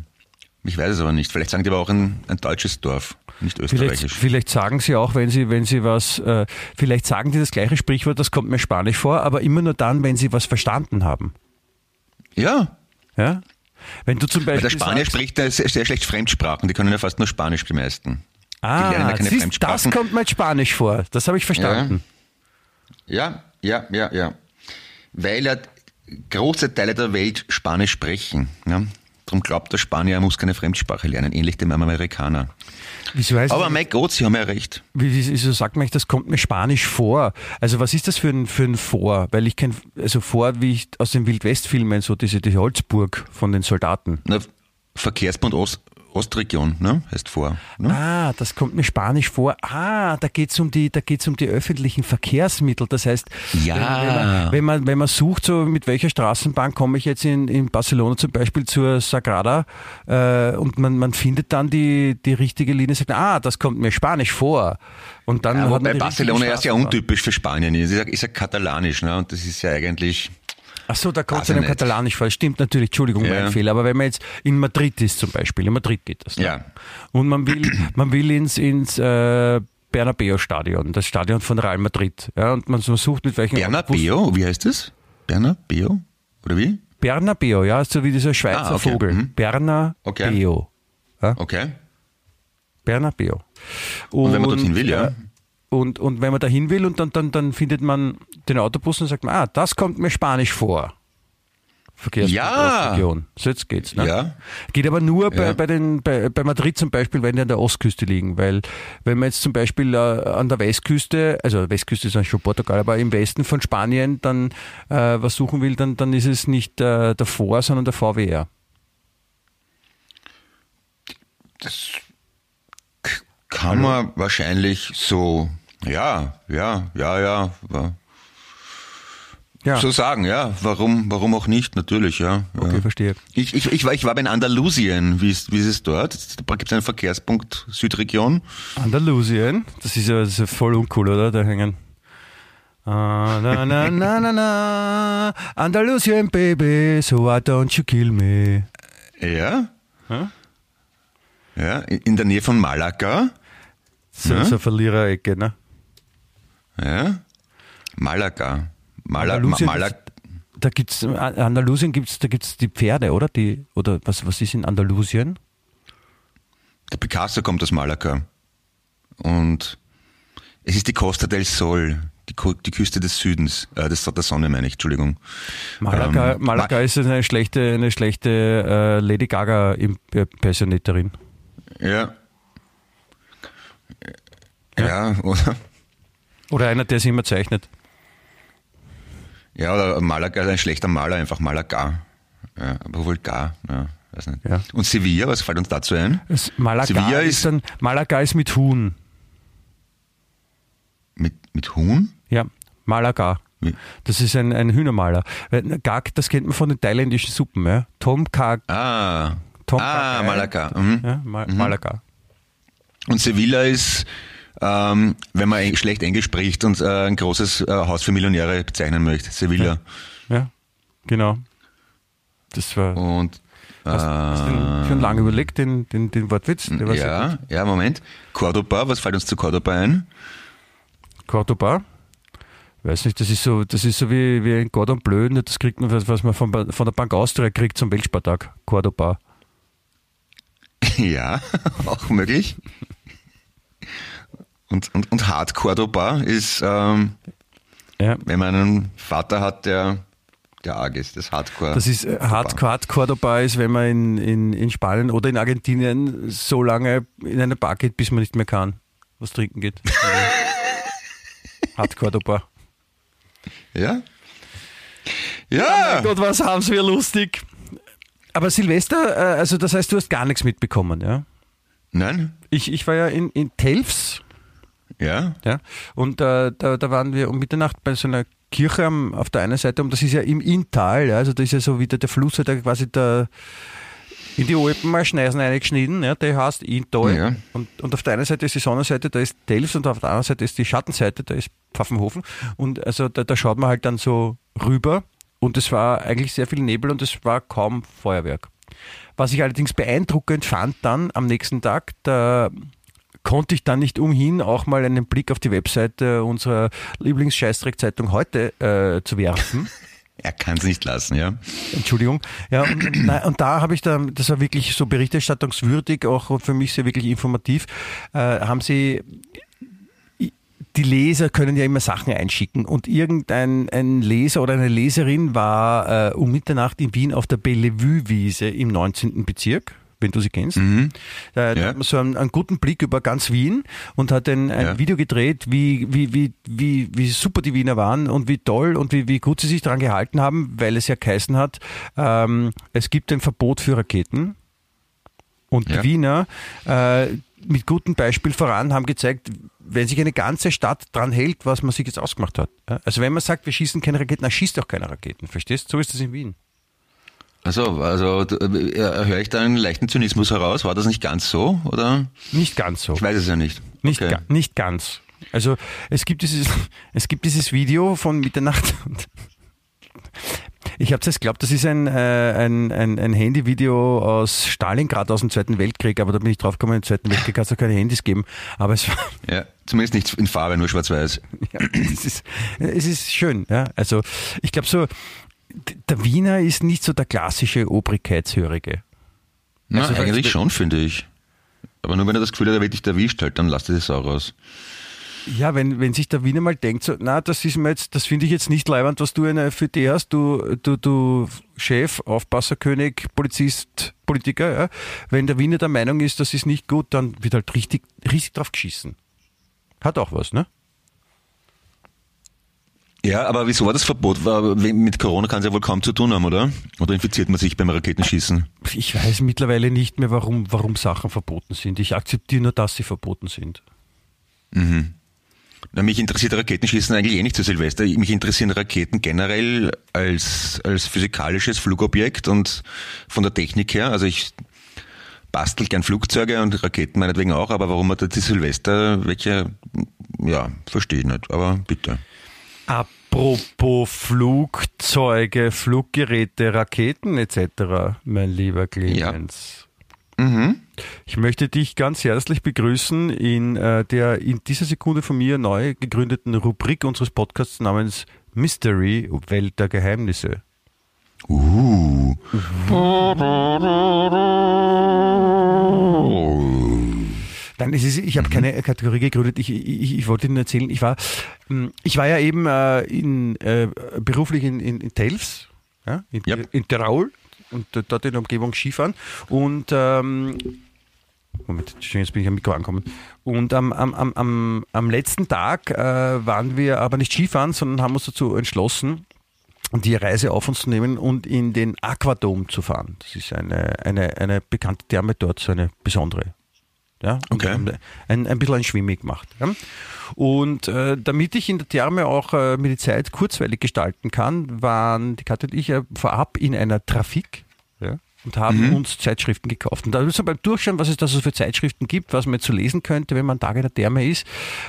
Ich weiß es aber nicht. Vielleicht sagen die aber auch ein, ein deutsches Dorf, nicht Vielleicht, österreichisch. vielleicht sagen sie auch, wenn sie, wenn sie was, äh, vielleicht sagen die das gleiche Sprichwort, das kommt mir Spanisch vor, aber immer nur dann, wenn sie was verstanden haben. Ja, Ja? Wenn du zum weil Beispiel der Spanier spricht sehr, sehr schlecht Fremdsprachen. Die können ja fast nur Spanisch die meisten. die lernen ja ah, keine siehst, das kommt mir Spanisch vor. Das habe ich verstanden. Ja, ja, ja, ja. Weil ja große Teile der Welt Spanisch sprechen. Ja? Darum glaubt der Spanier, er muss keine Fremdsprache lernen, ähnlich dem Amerikaner. Wieso heißt Aber mein Gott, Sie haben ja recht. Wie, wie, wieso sagt man, das kommt mir Spanisch vor? Also was ist das für ein, für ein Vor? Weil ich kenne, also vor, wie ich aus den Wildwest-Filmen, so diese die Holzburg von den Soldaten. Na, Verkehrsbund Ost, Ostregion, ne? heißt vor. Ne? Ah, das kommt mir Spanisch vor. Ah, da geht's um die, da geht's um die öffentlichen Verkehrsmittel. Das heißt, Ja. wenn, man, wenn man wenn man sucht, so mit welcher Straßenbahn komme ich jetzt in, in Barcelona zum Beispiel zur Sagrada äh, und man, man findet dann die, die richtige Linie, sagt, ah, das kommt mir Spanisch vor. Und dann Ja, wobei Barcelona ja sehr untypisch für Spanien ist. Ist ja, ist ja katalanisch, ne? Und das ist ja eigentlich. Ach so, da kommt es einem ich nicht. Katalanisch vor. Stimmt natürlich, Entschuldigung, Ja. mein Fehler. Aber wenn man jetzt in Madrid ist zum Beispiel, in Madrid geht das. ne? Ja. Und man will, man will ins, ins äh, Bernabeu-Stadion, das Stadion von Real Madrid. Ja, und man sucht mit welchem Bernabeo, wie heißt das? Bernabeo? Oder wie? Bernabeu, ja, so wie dieser Schweizer Ah, okay. Vogel. Mhm. Bernabeu. Okay. Ja, Okay. Bernabeu. Und wenn man dorthin will, ja. Und, und wenn man dahin will und dann, dann, dann findet man den Autobus und sagt man, ah, das kommt mir Spanisch vor. Verkehrsregion. Ja. So jetzt geht's. Ne? Ja. Geht aber nur bei, Ja. bei, den, bei, bei Madrid zum Beispiel, wenn die an der Ostküste liegen. Weil wenn man jetzt zum Beispiel äh, an der Westküste, also Westküste ist eigentlich schon Portugal, aber im Westen von Spanien dann äh, was suchen will, dann, dann ist es nicht äh, der Vor, sondern der VWR. Das kann man wahrscheinlich so, ja, ja, ja, ja, Ja, so sagen, ja. Warum, warum auch nicht? Natürlich, ja. okay, ja. verstehe. Ich, ich, ich, war, ich war in Andalusien. Wie ist, wie ist es dort? Da gibt es einen Verkehrspunkt Südregion. Andalusien, das ist ja, das ist ja voll uncool, oder? Da hängen. Ah, na, na, na, na, na, Andalusien, baby, so why don't you kill me? Ja. Ja? Ja, in in der Nähe von Malaga. So, Ja. so Verliererecke, ne? Ja. Malaga. Mala, Ma, Andalusien Malaga. Da gibt's, äh, Andalusien gibt's, da gibt's die Pferde, oder? Die, oder was, was ist in Andalusien? Der Picasso kommt aus Malaga. Und es ist die Costa del Sol, die, die Küste des Südens, äh, des, der Sonne meine ich, Entschuldigung. Malaga, Ähm, Malaga ist eine schlechte, eine schlechte äh, Lady Gaga Impersonaterin. Ja. Ja, oder? Oder einer, der sie immer zeichnet. Ja, oder Malaga ist ein schlechter Maler, einfach Malaga. Ja, aber wohl gar, ja, weiß nicht. Ja. Und Sevilla, was fällt uns dazu ein? Es, Malaga Sevilla ist, ist- dann, Malaga ist mit Huhn. Mit, mit Huhn? Ja, Malaga. Das ist ein, ein Hühnermaler. Gag, das kennt man von den thailändischen Suppen. Ja? Tom Kag. Ah, Tom ah Kag- Malaga. Mhm. Ja, Ma Malaga. Und Sevilla ist, ähm, wenn man schlecht Englisch spricht und äh, ein großes äh, Haus für Millionäre bezeichnen möchte. Sevilla. Ja, genau. Das war. Und Hast, hast du den schon lange überlegt, den, den, den Wortwitz? Ja, ja, Moment. Cordoba, was fällt uns zu Cordoba ein? Cordoba. Weiß nicht, das ist so, das ist so wie, wie ein Gordon Bleu, nicht? das kriegt man, was was man von, von der Bank Austria kriegt zum Weltspartag. Cordoba. ja, auch möglich. Und, und, und Hard Cordoba ist, ähm, Ja, wenn man einen Vater hat, der der arg ist, das Hardcore. Das ist äh, Hardcore Cordoba ist, wenn man in, in, in Spanien oder in Argentinien so lange in eine Bar geht, bis man nicht mehr kann, was trinken geht. Hard Cordoba. Ja? Ja! Oh Gott, was haben wir lustig. Aber Silvester, äh, also das heißt, du hast gar nichts mitbekommen, ja? Nein? Ich, ich war ja in, in Telfs. Ja. ja und äh, da, da waren wir um Mitternacht bei so einer Kirche am, auf der einen Seite, und das ist ja im Inntal, ja, also da ist ja so wieder der Fluss, der quasi der in die Alpen mal Schneisen eingeschnitten, ja, der heißt Inntal. Ja. Und, und auf der einen Seite ist die Sonnenseite, da ist Telfs und auf der anderen Seite ist die Schattenseite, da ist Pfaffenhofen. Und also da, da schaut man halt dann so rüber und es war eigentlich sehr viel Nebel und es war kaum Feuerwerk. Was ich allerdings beeindruckend fand dann am nächsten Tag, da konnte ich dann nicht umhin, auch mal einen Blick auf die Webseite unserer Lieblingsscheißdreck-Zeitung heute äh, zu werfen. Er kann es nicht lassen, ja. Entschuldigung. Ja, und, und da habe ich da, das war wirklich so berichterstattungswürdig, auch für mich sehr wirklich informativ, äh, haben sie die Leser können ja immer Sachen einschicken und irgendein ein Leser oder eine Leserin war äh, um Mitternacht in Wien auf der Bellevue-Wiese im 19. Bezirk wenn du sie kennst. Mhm. Da ja. hat man so einen, einen, guten Blick über ganz Wien und hat ein, ein ja. Video gedreht, wie, wie, wie, wie, wie super die Wiener waren und wie toll und wie, wie gut sie sich daran gehalten haben, weil es ja geheißen hat, ähm, es gibt ein Verbot für Raketen. Und ja. die Wiener äh, mit gutem Beispiel voran haben gezeigt, wenn sich eine ganze Stadt dran hält, was man sich jetzt ausgemacht hat. Also wenn man sagt, wir schießen keine Raketen, dann schießt auch keine Raketen. Verstehst? So ist das in Wien. Also, also höre ich da einen leichten Zynismus heraus? War das nicht ganz so, oder? Nicht ganz so. Ich weiß es ja nicht. Nicht, okay. ga, nicht ganz. Also es gibt dieses, es gibt dieses Video von Mitternacht. Ich habe es geglaubt, das ist ein, äh, ein, ein, ein Handyvideo aus Stalingrad aus dem Zweiten Weltkrieg, aber da bin ich drauf gekommen, im Zweiten Weltkrieg hat es keine Handys geben. Aber es war ja, zumindest nicht in Farbe, nur schwarz-weiß. Ja, es, ist, es ist schön. Ja. Also ich glaube so, der Wiener ist nicht so der klassische Obrigkeitshörige. Na, also, eigentlich schon, finde ich. Aber nur wenn er das Gefühl hat, er wird dich erwischt, halt, dann lasst es auch raus. Ja, wenn, wenn sich der Wiener mal denkt, so, na, das ist mir jetzt, das finde ich jetzt nicht leibend, was du eine für die hast, du, du, du Chef, Aufpasserkönig, Polizist, Politiker, ja. Wenn der Wiener der Meinung ist, das ist nicht gut, dann wird halt richtig, richtig drauf geschissen. Hat auch was, ne? Ja, aber wieso war das Verbot? Mit Corona kann es ja wohl kaum zu tun haben, oder? Oder infiziert man sich beim Raketenschießen? Ich weiß mittlerweile nicht mehr, warum, warum Sachen verboten sind. Ich akzeptiere nur, dass sie verboten sind. Mhm. Na, mich interessiert Raketenschießen eigentlich eh nicht zu Silvester. Mich interessieren Raketen generell als, als physikalisches Flugobjekt und von der Technik her. Also ich bastel gern Flugzeuge und Raketen meinetwegen auch, aber warum man da die Silvester welche, ja, verstehe ich nicht. Aber bitte. Apropos Flugzeuge, Fluggeräte, Raketen etc., mein lieber Clemens. Ja. Mhm. Ich möchte dich ganz herzlich begrüßen in äh, der in dieser Sekunde von mir neu gegründeten Rubrik unseres Podcasts namens Mystery Welt der Geheimnisse. Uh. Nein, es ist, ich habe mhm. keine Kategorie gegründet. Ich, ich, ich wollte Ihnen erzählen, ich war, hm, ich war ja eben äh, in, äh, beruflich in, in, in Telfs, ja, in, yep. in Tirol und dort in der Umgebung Skifahren. Und ähm, Moment, jetzt bin ich am Mikro angekommen. Und am, am, am, am letzten Tag äh, waren wir aber nicht Skifahren, sondern haben uns dazu entschlossen, die Reise auf uns zu nehmen und in den Aquadom zu fahren. Das ist eine, eine, eine bekannte Therme dort, so eine besondere. Ja, okay. ein, ein bisschen ein Schwimmig gemacht. Ja. Und äh, damit ich in der Therme auch äh, mir die Zeit kurzweilig gestalten kann, waren die Katja und ich äh, vorab in einer Trafik ja, und haben mhm. uns Zeitschriften gekauft. Und da ist so beim Durchschauen, was es da so für Zeitschriften gibt, was man zu lesen könnte, wenn man Tage in der Therme ist,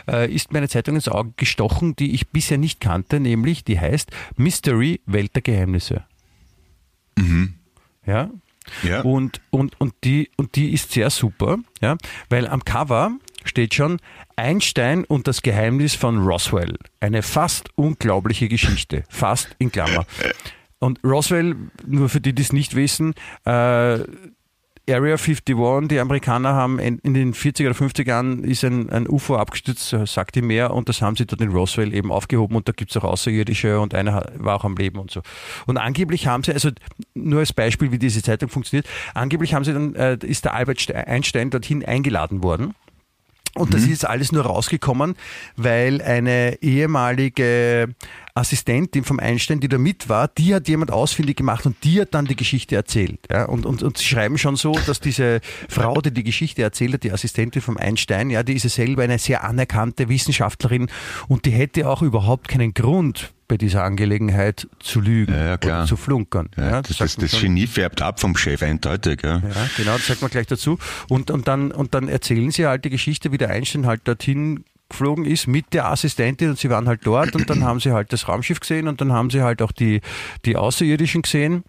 äh, ist mir eine Zeitung ins Auge gestochen, die ich bisher nicht kannte, nämlich die heißt Mystery Welt der Geheimnisse. Mhm. Ja, ja. Und, und, und, die, und die ist sehr super, ja, weil am Cover steht schon Einstein und das Geheimnis von Roswell. Eine fast unglaubliche Geschichte. Fast in Klammer. Und Roswell, nur für die, die es nicht wissen, äh, Area 51, die Amerikaner haben in, in, den 40er oder 50er Jahren ist ein, ein UFO abgestürzt, sagt die mehr, und das haben sie dort in Roswell eben aufgehoben und da gibt es auch Außerirdische und einer war auch am Leben und so. Und angeblich haben sie, also nur als Beispiel, wie diese Zeitung funktioniert, angeblich haben sie dann, äh, ist der Albert Einstein dorthin eingeladen worden und das mhm. ist alles nur rausgekommen, weil eine ehemalige Assistentin vom Einstein, die da mit war, die hat jemand ausfindig gemacht und die hat dann die Geschichte erzählt. Ja, und, und, und sie schreiben schon so, dass diese Frau, die die Geschichte erzählt hat, die Assistentin vom Einstein, ja, die ist ja selber eine sehr anerkannte Wissenschaftlerin und die hätte auch überhaupt keinen Grund, bei dieser Angelegenheit zu lügen ja, ja, oder zu flunkern. Ja, ja das, das, das Genie färbt ab vom Chef eindeutig. Ja. ja, genau, das sagt man gleich dazu. Und, und, dann, und dann erzählen sie halt die Geschichte, wie der Einstein halt dorthin geflogen ist mit der Assistentin und sie waren halt dort und dann haben sie halt das Raumschiff gesehen und dann haben sie halt auch die, die Außerirdischen gesehen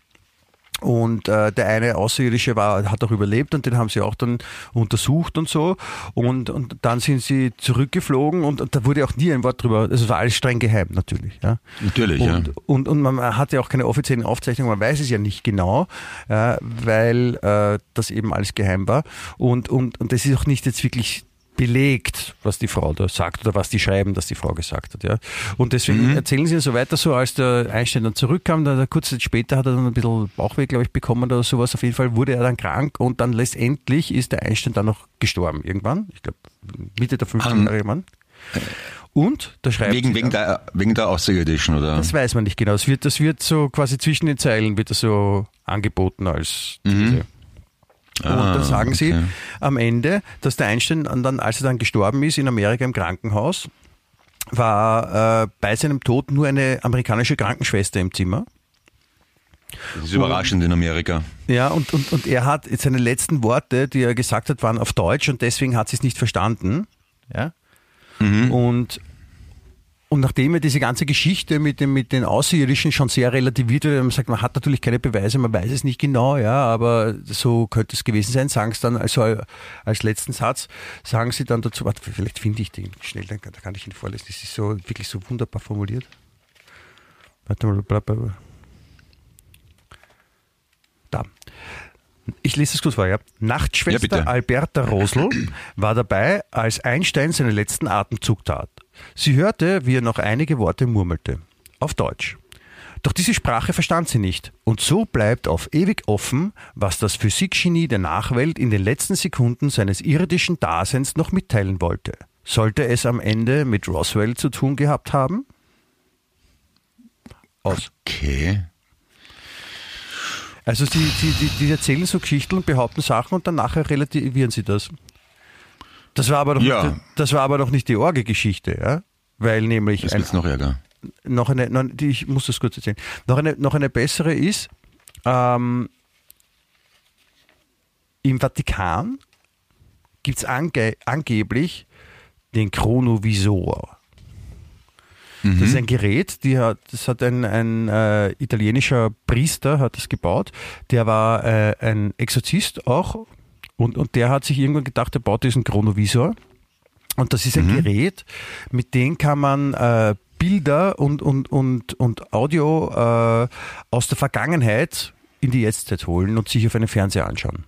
und äh, der eine Außerirdische war, hat auch überlebt und den haben sie auch dann untersucht und so. Und, und dann sind sie zurückgeflogen und, und da wurde auch nie ein Wort drüber. Es war alles streng geheim natürlich. Ja. Natürlich, und, ja. Und, und man hat ja auch keine offiziellen Aufzeichnungen, man weiß es ja nicht genau, äh, weil äh, das eben alles geheim war. Und, und, und das ist auch nicht jetzt wirklich belegt, was die Frau da sagt oder was die schreiben, dass die Frau gesagt hat. Ja. Und deswegen mhm. erzählen sie so weiter, so als der Einstein dann zurückkam, dann kurze Zeit später hat er dann ein bisschen Bauchweh, glaube ich, bekommen oder sowas. Auf jeden Fall wurde er dann krank und dann letztendlich ist der Einstein dann noch gestorben irgendwann. Ich glaube, Mitte der 50er Jahre Mann. Und da schreibt wegen, wegen, der, wegen der Außerirdischen, oder? Das weiß man nicht genau. Das wird, das wird so quasi zwischen den Zeilen wird das so angeboten als mhm. Und ah, dann sagen okay. sie am Ende, dass der Einstein dann, als er dann gestorben ist in Amerika im Krankenhaus, war äh, bei seinem Tod nur eine amerikanische Krankenschwester im Zimmer. Das ist überraschend in Amerika. Ja, und, und, und er hat seine letzten Worte, die er gesagt hat, waren auf Deutsch und deswegen hat sie es nicht verstanden. Ja. Mhm. Und und nachdem er diese ganze Geschichte mit, dem, mit den Außerirdischen schon sehr relativiert wird, man sagt, man hat natürlich keine Beweise, man weiß es nicht genau, ja, aber so könnte es gewesen sein, sagen sie dann, also als letzten Satz, sagen sie dann dazu, warte, vielleicht finde ich den schnell, dann, da kann ich ihn vorlesen, das ist so wirklich so wunderbar formuliert. Warte mal, bla, bla, bla. Da. Ich lese es kurz vor, ja. Nachtschwester ja, Alberta Rosl war dabei, als Einstein seinen letzten Atemzug tat. Sie hörte, wie er noch einige Worte murmelte. Auf Deutsch. Doch diese Sprache verstand sie nicht. Und so bleibt auf ewig offen, was das Physikgenie der Nachwelt in den letzten Sekunden seines irdischen Daseins noch mitteilen wollte. Sollte es am Ende mit Roswell zu tun gehabt haben? Aus. Okay. Also sie, sie, die, die erzählen so Geschichten und behaupten Sachen und dann nachher relativieren sie das. Das war aber noch, ja. nicht, das war aber noch nicht die Orge-Geschichte, ja? Weil nämlich. Das ist noch ärger. Noch eine, noch, ich muss das kurz erzählen. Noch eine, noch eine bessere ist, ähm, im Vatikan gibt es ange angeblich den Chronovisor. Mhm. Das ist ein Gerät, hat, das hat ein, ein äh, italienischer Priester hat das gebaut. Der war äh, ein Exorzist auch und, und der hat sich irgendwann gedacht, er baut diesen Chronovisor. Und das ist ein mhm. Gerät, mit dem kann man äh, Bilder und, und, und, und Audio äh, aus der Vergangenheit in die Jetztzeit holen und sich auf einen Fernseher anschauen.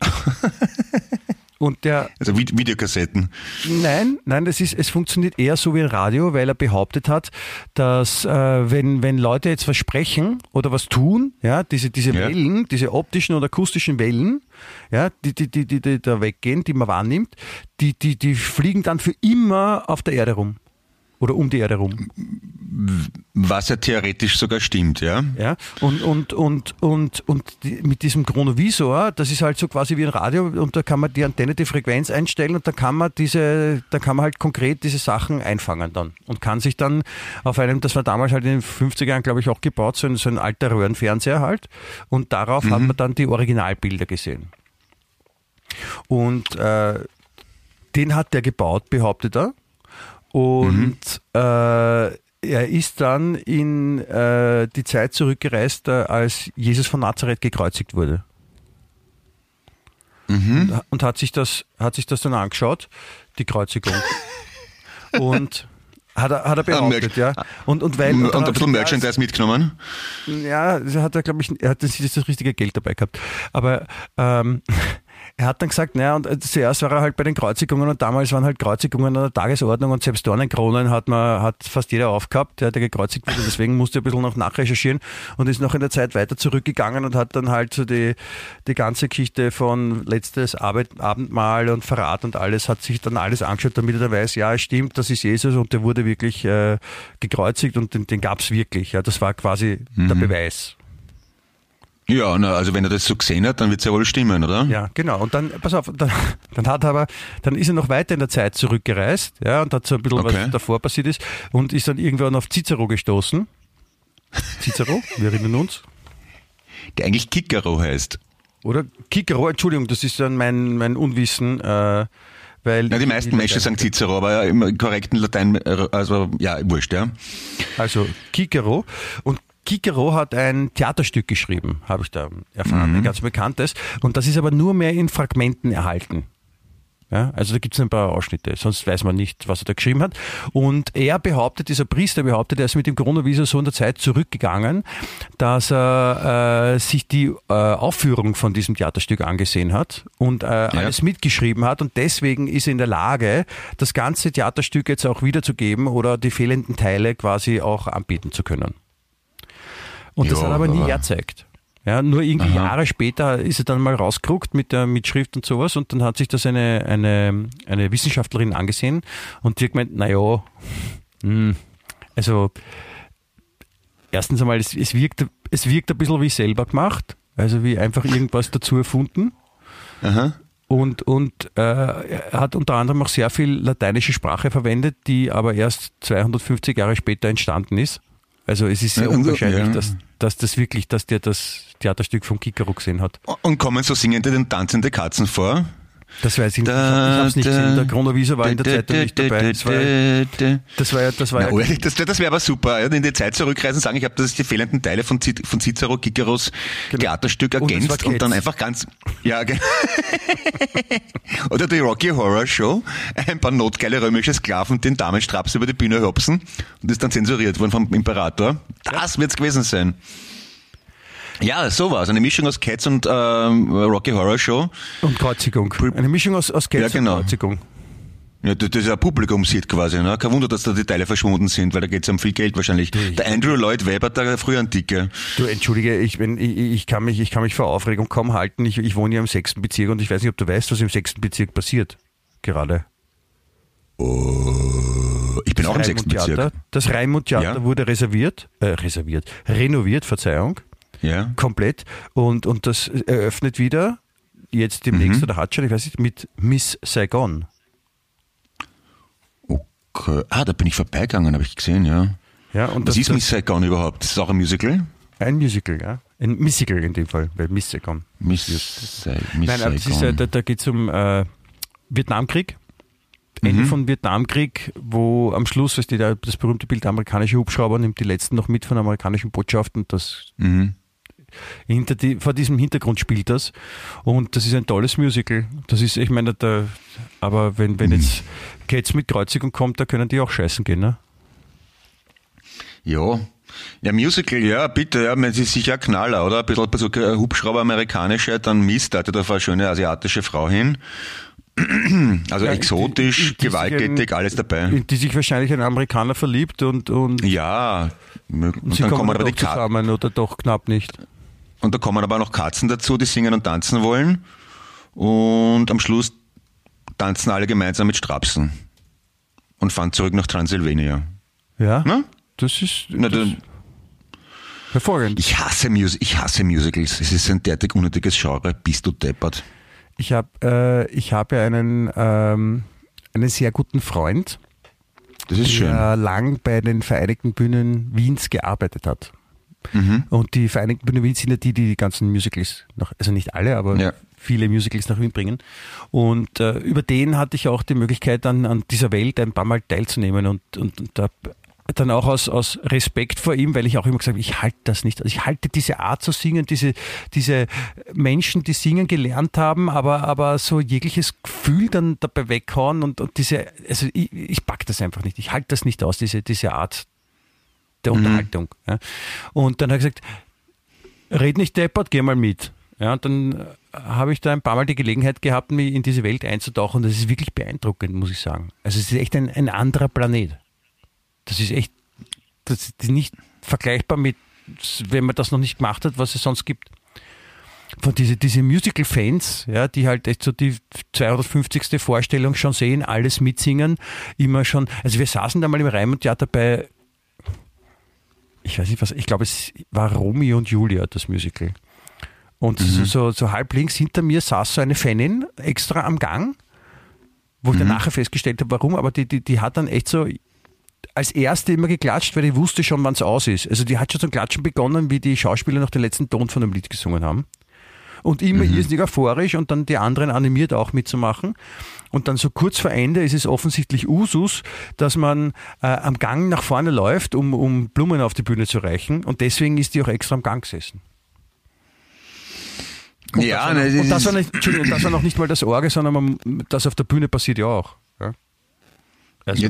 Und der, also Videokassetten. Nein, nein, das ist, es funktioniert eher so wie ein Radio, weil er behauptet hat, dass äh, wenn, wenn Leute jetzt was sprechen oder was tun, ja, diese, diese ja. Wellen, diese optischen oder akustischen Wellen, ja, die, die, die, die, die da weggehen, die man wahrnimmt, die, die, die fliegen dann für immer auf der Erde rum. Oder um die Erde rum. Was ja theoretisch sogar stimmt, ja. Ja, und, und, und, und, und die, mit diesem Chronovisor, das ist halt so quasi wie ein Radio und da kann man die Antenne, die Frequenz einstellen und da kann man diese, da kann man halt konkret diese Sachen einfangen dann und kann sich dann auf einem, das war damals halt in den 50er Jahren, glaube ich, auch gebaut, so ein, so ein alter Röhrenfernseher halt und darauf mhm. hat man dann die Originalbilder gesehen. Und äh, den hat der gebaut, behauptet er. Und mhm. äh, er ist dann in äh, die Zeit zurückgereist, äh, als Jesus von Nazareth gekreuzigt wurde. Mhm. Und, und, hat, sich das, hat sich das dann angeschaut, die Kreuzigung. und Hat er, hat er behauptet, ja. Und, und weil, Und, dann ein hat er bisschen Merchandise mitgenommen. Ja, hat er, glaube ich, er hat das, das richtige Geld dabei gehabt. Aber ähm, er hat dann gesagt, naja, und zuerst war er halt bei den Kreuzigungen und damals waren halt Kreuzigungen an der Tagesordnung und selbst Dornenkronen hat man, hat fast jeder aufgehabt, der ja gekreuzigt wurde, deswegen musste er ein bisschen noch nachrecherchieren und ist noch in der Zeit weiter zurückgegangen und hat dann halt so die, die ganze Geschichte von letztes Arbeit, Abendmahl und Verrat und alles, hat sich dann alles angeschaut, damit er dann weiß, ja, es stimmt, das ist Jesus und der wurde wirklich äh, gekreuzigt und den, den gab es wirklich. Ja, das war quasi der Beweis. Ja, na, also wenn er das so gesehen hat, dann wird es ja wohl stimmen, oder? Ja, genau. Und dann, pass auf, dann, dann hat er aber, dann ist er noch weiter in der Zeit zurückgereist, ja, und hat so ein bisschen Okay. was davor passiert ist und ist dann irgendwann auf Cicero gestoßen. Cicero, wir erinnern uns. Der eigentlich Kikero heißt. Oder Cicero, Entschuldigung, das ist dann mein, mein Unwissen, äh, weil. Ja, die meisten Menschen sagen Cicero, aber im korrekten Latein, äh, also ja, wurscht, ja. Also Cicero. Und Cicero hat ein Theaterstück geschrieben, habe ich da erfahren, Mhm. ein ganz bekanntes. Und das ist aber nur mehr in Fragmenten erhalten. Ja, also da gibt es ein paar Ausschnitte, sonst weiß man nicht, was er da geschrieben hat. Und er behauptet, dieser Priester behauptet, er ist mit dem Coronavirus so in der Zeit zurückgegangen, dass er äh, sich die äh, Aufführung von diesem Theaterstück angesehen hat und äh, alles mitgeschrieben hat und deswegen ist er in der Lage, das ganze Theaterstück jetzt auch wiederzugeben oder die fehlenden Teile quasi auch anbieten zu können. Und das Ja, hat er aber nie aber- erzeigt. Ja, nur irgendwie Jahre später ist er dann mal rausgeguckt mit der Mitschrift und sowas und dann hat sich das eine, eine, eine Wissenschaftlerin angesehen und die hat gemeint, naja, also erstens einmal, es, es, wirkt, es wirkt ein bisschen wie selber gemacht, also wie einfach irgendwas dazu erfunden. Aha. Und, und äh, er hat unter anderem auch sehr viel lateinische Sprache verwendet, die aber erst 250 Jahre später entstanden ist. Also es ist sehr Ja, unwahrscheinlich, ja. dass, dass das wirklich, dass der das Theaterstück von Kikaro gesehen hat. Und kommen so singende und tanzende Katzen vor? Das weiß ich nicht. Ich habe es nicht gesehen. Der Chronovisor war in der Zeitung nicht dabei. Das war, das war ja, das war Na, ja ehrlich, das, das wäre aber super. ja, In die Zeit zurückreisen, sagen, ich habe das die fehlenden Teile von, von Cicero Theaterstück Genau. Und es ergänzt war und, dann einfach ganz, ja, oder die Rocky Horror Show, ein paar notgeile römische Sklaven den Damenstraps über die Bühne hopsen und ist dann zensuriert worden vom Imperator. Das wird's gewesen sein. Ja, sowas. Eine Mischung aus Cats und ähm, Rocky Horror Show. und Kreuzigung. Eine Mischung aus, aus Geld Ja, genau. und Kreuzigung. Ja, das das ist ein Publikumshit quasi. Ne? Kein Wunder, dass da die Teile verschwunden sind, weil da geht es um viel Geld wahrscheinlich. Der Andrew Lloyd Webber, der früher Antike. Du, entschuldige, ich, bin, ich, ich, kann mich, ich kann mich vor Aufregung kaum halten. Ich, ich wohne ja im sechsten Bezirk und ich weiß nicht, ob du weißt, was im sechsten Bezirk passiert. Gerade. Ich bin auch im sechsten. Bezirk. Das Raimund-Theater Ja. wurde reserviert, äh, reserviert, renoviert, Verzeihung, Ja. komplett. Und, und das eröffnet wieder, jetzt demnächst, oder hat schon, ich weiß nicht, mit Miss Saigon. Okay. Ah, da bin ich vorbeigegangen, habe ich gesehen, ja. Ja, und Was das, ist Miss Saigon überhaupt? Das ist auch ein Musical? Ein Musical, ja. Ein Musical in dem Fall, weil Miss Saigon. Miss, Sai Miss Nein, aber das ist, äh, Saigon. da, da geht es um äh, Vietnamkrieg. Ende Mhm. von Vietnamkrieg, wo am Schluss, weißt du, da- das berühmte Bild der amerikanische Hubschrauber nimmt die letzten noch mit von amerikanischen Botschaften. Das Mhm. Hinter die, vor diesem Hintergrund spielt das. Und das ist ein tolles Musical. Das ist, ich meine, da, aber wenn, wenn jetzt Cats mit Kreuzigung kommt, da können die auch scheißen gehen, ne? Ja. Ja, Musical, ja, bitte, ja, das ist sicher ein Knaller, oder? Ein bisschen so ein Hubschrauber amerikanische, dann Mist, da hat ja da eine schöne asiatische Frau hin. Also Ja, exotisch, die- die- gewalttätig, ein- alles dabei. In die sich wahrscheinlich ein Amerikaner verliebt und, und Ja, und sie dann kommen aber doch die zusammen oder doch knapp nicht. Und da kommen aber noch Katzen dazu, die singen und tanzen wollen. Und am Schluss tanzen alle gemeinsam mit Strapsen. Und fahren zurück nach Transylvania. Ja, Ne? das ist Na, das, hervorragend. ich, hasse Mus ich hasse Musicals. Es ist ein derartig unnötiges Genre. Bist du deppert? Ich habe äh, ich hab ja einen, ähm, einen sehr guten Freund, Das ist schön. der lang bei den Vereinigten Bühnen Wiens gearbeitet hat. Mhm. Und die Vereinigten Bühnen Wiens sind ja die, die die ganzen Musicals, nach, also nicht alle, aber Ja. viele Musicals nach Wien bringen. Und äh, über den hatte ich auch die Möglichkeit, an, an dieser Welt ein paar Mal teilzunehmen. Und, und, und da dann auch aus, aus Respekt vor ihm, weil ich auch immer gesagt habe, ich halte das nicht. Also ich halte diese Art zu singen, diese, diese Menschen, die singen gelernt haben, aber, aber so jegliches Gefühl dann dabei weghauen und, und diese, also ich, ich pack das einfach nicht. Ich halte das nicht aus, diese, diese Art der mhm. Unterhaltung. Ja. Und dann hat er gesagt, red nicht deppert, geh mal mit. Ja, und dann habe ich da ein paar Mal die Gelegenheit gehabt, mich in diese Welt einzutauchen. Das ist wirklich beeindruckend, muss ich sagen. Also es ist echt ein, ein anderer Planet. Das ist echt, das ist nicht vergleichbar mit, wenn man das noch nicht gemacht hat, was es sonst gibt. Von diese, diese Musical-Fans, ja, die halt echt so die 250. Vorstellung schon sehen, alles mitsingen, immer schon. Also wir saßen da mal im Raimund Theater bei, ich weiß nicht was, ich glaube es war Romeo und Julia, das Musical. Und mhm. so, so halb links hinter mir saß so eine Fanin extra am Gang, wo ich mhm. dann nachher festgestellt habe, warum, aber die, die, die hat dann echt so als erste immer geklatscht, weil die wusste schon, wann es aus ist. Also die hat schon zum Klatschen begonnen, wie die Schauspieler noch den letzten Ton von dem Lied gesungen haben. Und immer mhm. irrsinnig euphorisch und dann die anderen animiert auch mitzumachen. Und dann so kurz vor Ende ist es offensichtlich Usus, dass man äh, am Gang nach vorne läuft, um, um Blumen auf die Bühne zu reichen. Und deswegen ist die auch extra am Gang gesessen. Und ja, das noch, und das war, nicht, Entschuldigung, das war noch nicht mal das Orgel, sondern man, das auf der Bühne passiert ja auch. Ja? Also ja,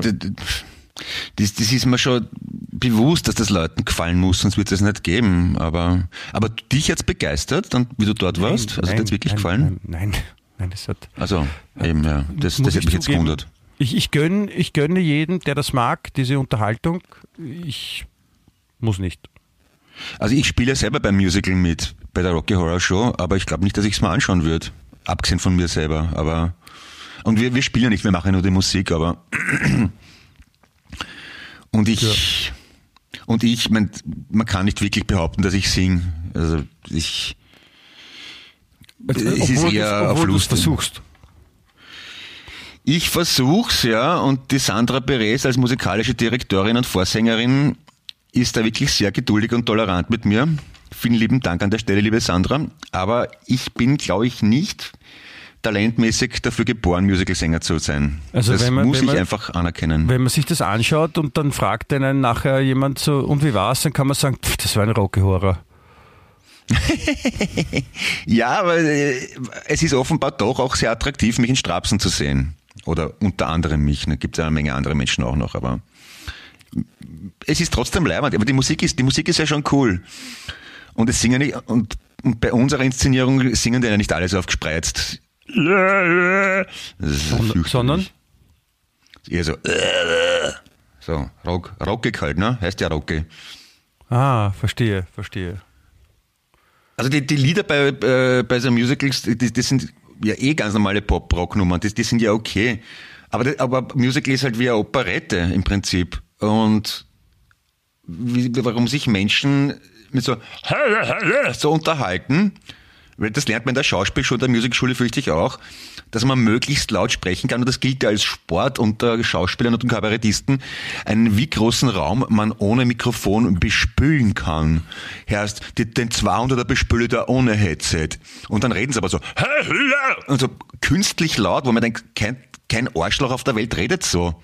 das, das ist mir schon bewusst, dass das Leuten gefallen muss, sonst wird es nicht geben. Aber, aber dich jetzt begeistert, dann, wie du dort nein, warst? Also nein, hat dir wirklich nein, gefallen? Nein, nein, nein, das hat. Also, eben, ja. Das, das hat mich jetzt gewundert. Ich, ich, gönne, ich gönne jedem, der das mag, diese Unterhaltung. Ich muss nicht. Also ich spiele ja selber beim Musical mit, bei der Rocky Horror Show, aber ich glaube nicht, dass ich es mal anschauen würde. Abgesehen von mir selber. Aber und wir, wir spielen ja nicht, wir machen ja nur die Musik, aber Und ich, ja. und ich, mein, man kann nicht wirklich behaupten, dass ich singe. Also ich, es ist eher auf Lust. versuchst. Ich versuch's, ja, und die Sandra Perez als musikalische Direktorin und Vorsängerin ist da wirklich sehr geduldig und tolerant mit mir. Vielen lieben Dank an der Stelle, liebe Sandra. Aber ich bin, glaube ich, nicht talentmäßig dafür geboren, Musicalsänger zu sein. Also das man, muss ich man, einfach anerkennen. Wenn man sich das anschaut und dann fragt einen nachher jemand so, und wie war's, dann kann man sagen, pff, das war ein Rocky-Horror. ja, aber äh, es ist offenbar doch auch sehr attraktiv, mich in Strapsen zu sehen. Oder unter anderem mich. Da ne? gibt es eine Menge andere Menschen auch noch, aber es ist trotzdem leibend. Aber die Musik ist, die Musik ist ja schon cool. Und es singen nicht, und, und bei unserer Inszenierung singen die ja nicht alle so aufgespreizt. Sondern? Eher so, so, rock, rockig halt, ne? Heißt ja rockig. Ah, verstehe, verstehe. Also die, die Lieder bei, äh, bei so Musicals, die, die sind ja eh ganz normale Pop-Rock-Nummern, die, die sind ja okay. Aber, aber Musical ist halt wie eine Operette im Prinzip. Und wie, warum sich Menschen mit so, so unterhalten, das lernt man in der Schauspielschule, der Musikschule fürchte ich auch, dass man möglichst laut sprechen kann und das gilt ja als Sport unter Schauspielern und Kabarettisten, einen wie großen Raum man ohne Mikrofon bespülen kann. Heißt, den 200er bespült er ohne Headset. Und dann reden sie aber so, und so künstlich laut, wo man denkt, kein, kein Arschloch auf der Welt redet so.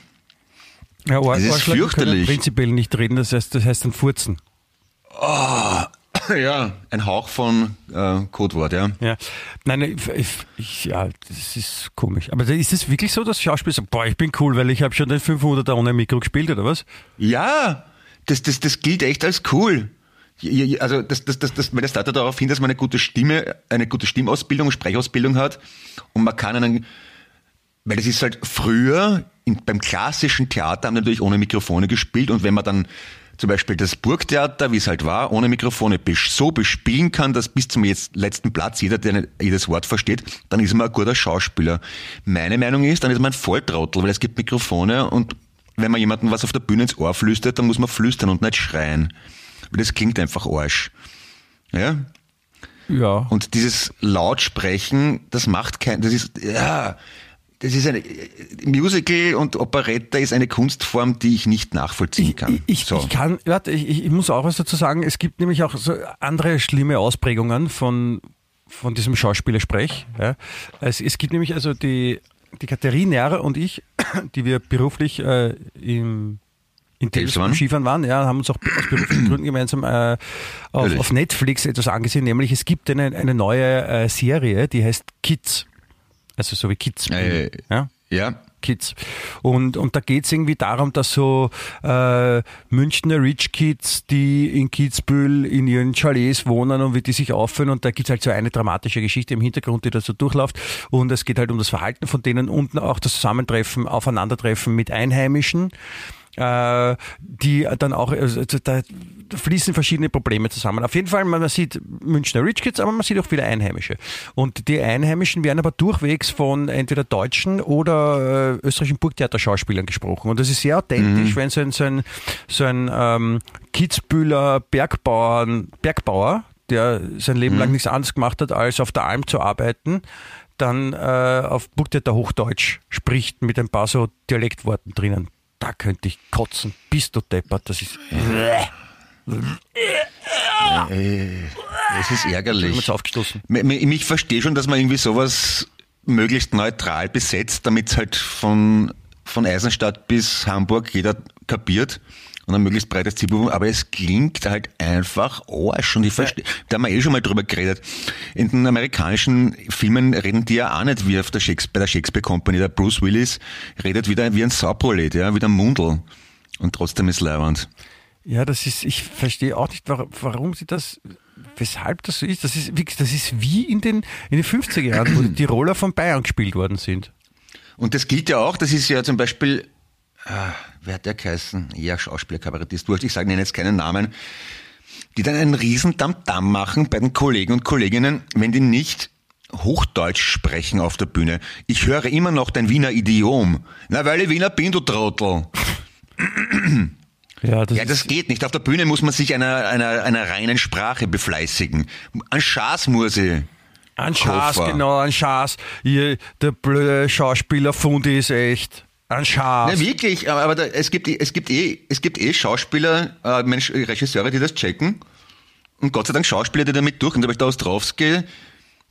Ja, Ar das ist fürchterlich. prinzipiell nicht reden, das heißt, das heißt dann furzen. Oh, Ja, ein Hauch von äh, Codewort, ja. Ja, nein, ich, ich, ja, das ist komisch. Aber ist es wirklich so, dass Schauspieler sagen, boah, ich bin cool, weil ich habe schon den 500er ohne Mikro gespielt, oder was? Ja, das, das, das gilt echt als cool. Also das, das, das, das, das deutet darauf hin, dass man eine gute Stimme, eine gute Stimmausbildung, Sprechausbildung hat und man kann einen, weil das ist halt früher in, beim klassischen Theater haben natürlich ohne Mikrofone gespielt und wenn man dann zum Beispiel das Burgtheater, wie es halt war, ohne Mikrofone so bespielen kann, dass bis zum jetzt letzten Platz jeder, der jedes Wort versteht, dann ist man ein guter Schauspieler. Meine Meinung ist, dann ist man ein Volltrottel, weil es gibt Mikrofone und wenn man jemandem was auf der Bühne ins Ohr flüstert, dann muss man flüstern und nicht schreien. Weil das klingt einfach Arsch. Ja? Ja. Und dieses Lautsprechen, das macht kein, das ist, ja, das ist eine Musical und Operetta ist eine Kunstform, die ich nicht nachvollziehen kann. Ich, ich, so. ich kann, warte, ich, ich muss auch was dazu sagen. Es gibt nämlich auch so andere schlimme Ausprägungen von von diesem Schauspielersprech. Ja. Es, es gibt nämlich also die die Katharina und ich, die wir beruflich äh, im in Delsmann Skifahren waren, ja, haben uns auch aus beruflichen Gründen gemeinsam äh, auf, auf, Netflix etwas angesehen, nämlich es gibt eine, eine neue äh, Serie, die heißt Kids. Also so wie Kids. Äh, ja. ja. Kids. Und, und da geht es irgendwie darum, dass so äh, Münchner Rich Kids, die in Kitzbühel in ihren Chalets wohnen und wie die sich aufführen und da gibt es halt so eine dramatische Geschichte im Hintergrund, die da so durchläuft und es geht halt um das Verhalten von denen und auch das Zusammentreffen, Aufeinandertreffen mit Einheimischen äh, die dann auch, also da fließen verschiedene Probleme zusammen. Auf jeden Fall, man sieht Münchner Rich Kids, aber man sieht auch viele Einheimische. Und die Einheimischen werden aber durchwegs von entweder deutschen oder äh, österreichischen Burgtheater-Schauspielern gesprochen. Und das ist sehr authentisch, mhm. wenn so ein, so ein, so ein ähm, Kitzbühler Bergbauer, Bergbauer, der sein Leben mhm. lang nichts anderes gemacht hat, als auf der Alm zu arbeiten, dann äh, auf Burgtheater Hochdeutsch spricht mit ein paar so Dialektworten drinnen da könnte ich kotzen. Bist du deppert? Das ist. Es ist ärgerlich. Ich aufgestoßen. Ich verstehe schon, dass man irgendwie sowas möglichst neutral besetzt, damit es halt von, von Eisenstadt bis Hamburg jeder kapiert und ein möglichst breites Zielpublikum, aber es klingt halt einfach Arsch und ich verstehe, da haben wir eh schon mal drüber geredet. In den amerikanischen Filmen reden die ja auch nicht wie auf der Shakespeare, bei der Shakespeare Company. Der Bruce Willis redet wieder wie ein Sauprolet, ja, wie ein Mundel. Und trotzdem ist leiwand. Ja, das ist, ich verstehe auch nicht, warum sie das, weshalb das so ist. Das ist, das ist wie in den, in den 50er Jahren, wo die Roller von Bayern gespielt worden sind. Und das gilt ja auch, das ist ja zum Beispiel ah, wer hat der geheißen? Ja, Schauspieler, Kabarettist, wurscht, ich sage Ihnen jetzt keinen Namen, die dann einen riesen Tamtam machen bei den Kollegen und Kolleginnen, wenn die nicht Hochdeutsch sprechen auf der Bühne. Ich höre immer noch dein Wiener Idiom. Na, weil ich Wiener bin, du Trottel. Ja, das, ja, das geht nicht. Auf der Bühne muss man sich einer, einer, einer reinen Sprache befleißigen. An Schaß muss ich. An Schaß, genau, an Schaß. Der blöde Schauspieler Fundi ist echt. Ein Schaf. Nein, wirklich, aber, da, es, gibt, es, gibt eh, es gibt eh Schauspieler, äh, Mensch, Regisseure, die das checken. Und Gott sei Dank Schauspieler, die damit durch. Und da habe ich der Ostrowski,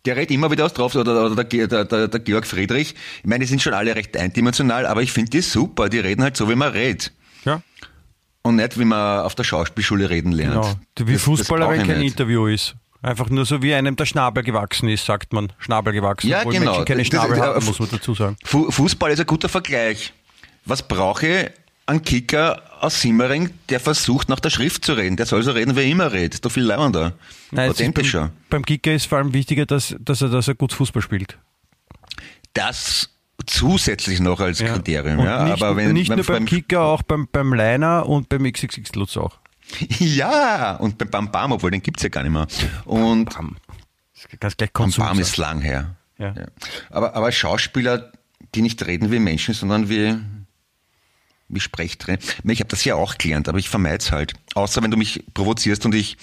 der redet immer wieder Ostrowski oder, oder der, der, der, der Georg Friedrich. Ich meine, die sind schon alle recht eindimensional, aber ich finde die super. Die reden halt so, wie man redet. Ja. Und nicht, wie man auf der Schauspielschule reden lernt. Genau. Wie Fußballer, wenn kein nicht. Interview ist. Einfach nur so wie einem der Schnabel gewachsen ist, sagt man. Schnabel gewachsen. Ja, obwohl genau. Menschen keine Schnabel das, haben, muss man dazu sagen. Fußball ist ein guter Vergleich. Was brauche ich an Kicker aus Simmering, der versucht, nach der Schrift zu reden? Der soll so reden, wie er immer redet. Doch viel leibender. Authentischer. Beim, beim Kicker ist vor allem wichtiger, dass, dass, er, dass er gut Fußball spielt. Das zusätzlich noch als ja. Kriterium. Ja. Nicht, Aber wenn, nicht nur beim, beim Kicker, auch beim, beim Liner und beim XXX Lutz auch. Ja, und beim Bam Bam, obwohl den gibt es ja gar nicht mehr. Und Bam. Das gleich Bam Bam ist lang her. Ja. ja. Aber, aber Schauspieler, die nicht reden wie Menschen, sondern wie, wie Sprechtrainer. Ich habe das ja auch gelernt, aber ich vermeide es halt. Außer wenn du mich provozierst und ich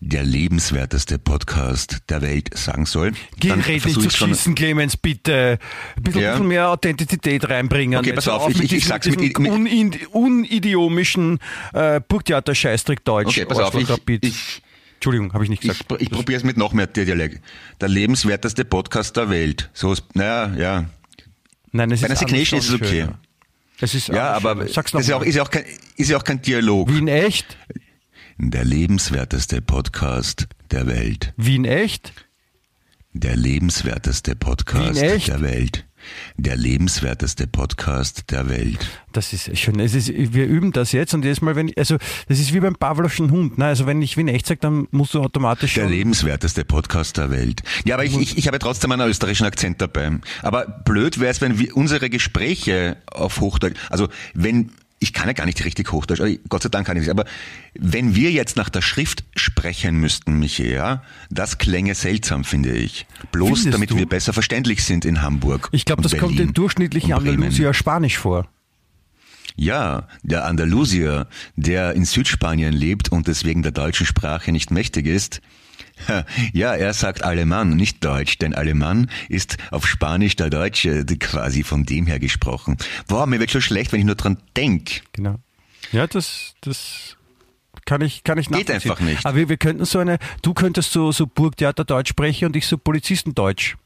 der lebenswerteste Podcast der Welt sagen soll. Geh, red nicht zu schießen, Clemens, bitte. Ein bisschen, ja. mehr Authentizität reinbringen. Okay, pass auf, ich, ich, ich sag's mit, mit, mit unidiomischen äh, Burgtheater-Scheißtrick Deutsch. Okay, pass auf, ich, ich Entschuldigung, habe ich nicht gesagt. Ich, ich probiere es mit noch mehr Dialekt. Der lebenswerteste Podcast der Welt. So, naja, ja. Nein, es Bei einer Signation ist es okay. Schön, ja. Das ist ja, aber Sag's noch ist, auch, ist, ja auch kein, ist ja auch kein Dialog. Wien echt? Der lebenswerteste Podcast der Welt. Wien echt? Der lebenswerteste Podcast der Welt der lebenswerteste Podcast der Welt. Das ist schön. Es ist, wir üben das jetzt und jedes Mal, wenn, also das ist wie beim Pavlovschen Hund. Ne? Also wenn ich Wien echt sage, dann musst du automatisch. Der lebenswerteste Podcast der Welt. Ja, aber ich, ich, ich habe trotzdem einen österreichischen Akzent dabei. Aber blöd wäre es, wenn wir unsere Gespräche auf Hochdeutsch, also wenn ich kann ja gar nicht richtig Hochdeutsch, also Gott sei Dank kann ich es, aber wenn wir jetzt nach der Schrift sprechen müssten, Michi, ja, das klänge seltsam, finde ich. Bloß Findest damit du? wir besser verständlich sind in Hamburg. Ich glaube, das Berlin kommt den durchschnittlichen Andalusier Spanisch vor. Ja, der Andalusier, der in Südspanien lebt und deswegen der deutschen Sprache nicht mächtig ist, ja, er sagt Alemann, nicht Deutsch, denn Alemann ist auf Spanisch der Deutsche quasi von dem her gesprochen. Boah, mir wird schon schlecht, wenn ich nur dran denk. Genau. Ja, das, das kann ich, kann ich Geht einfach nicht. Aber wir, wir könnten so eine, du könntest so, so Burgtheater Deutsch sprechen und ich so Polizistendeutsch.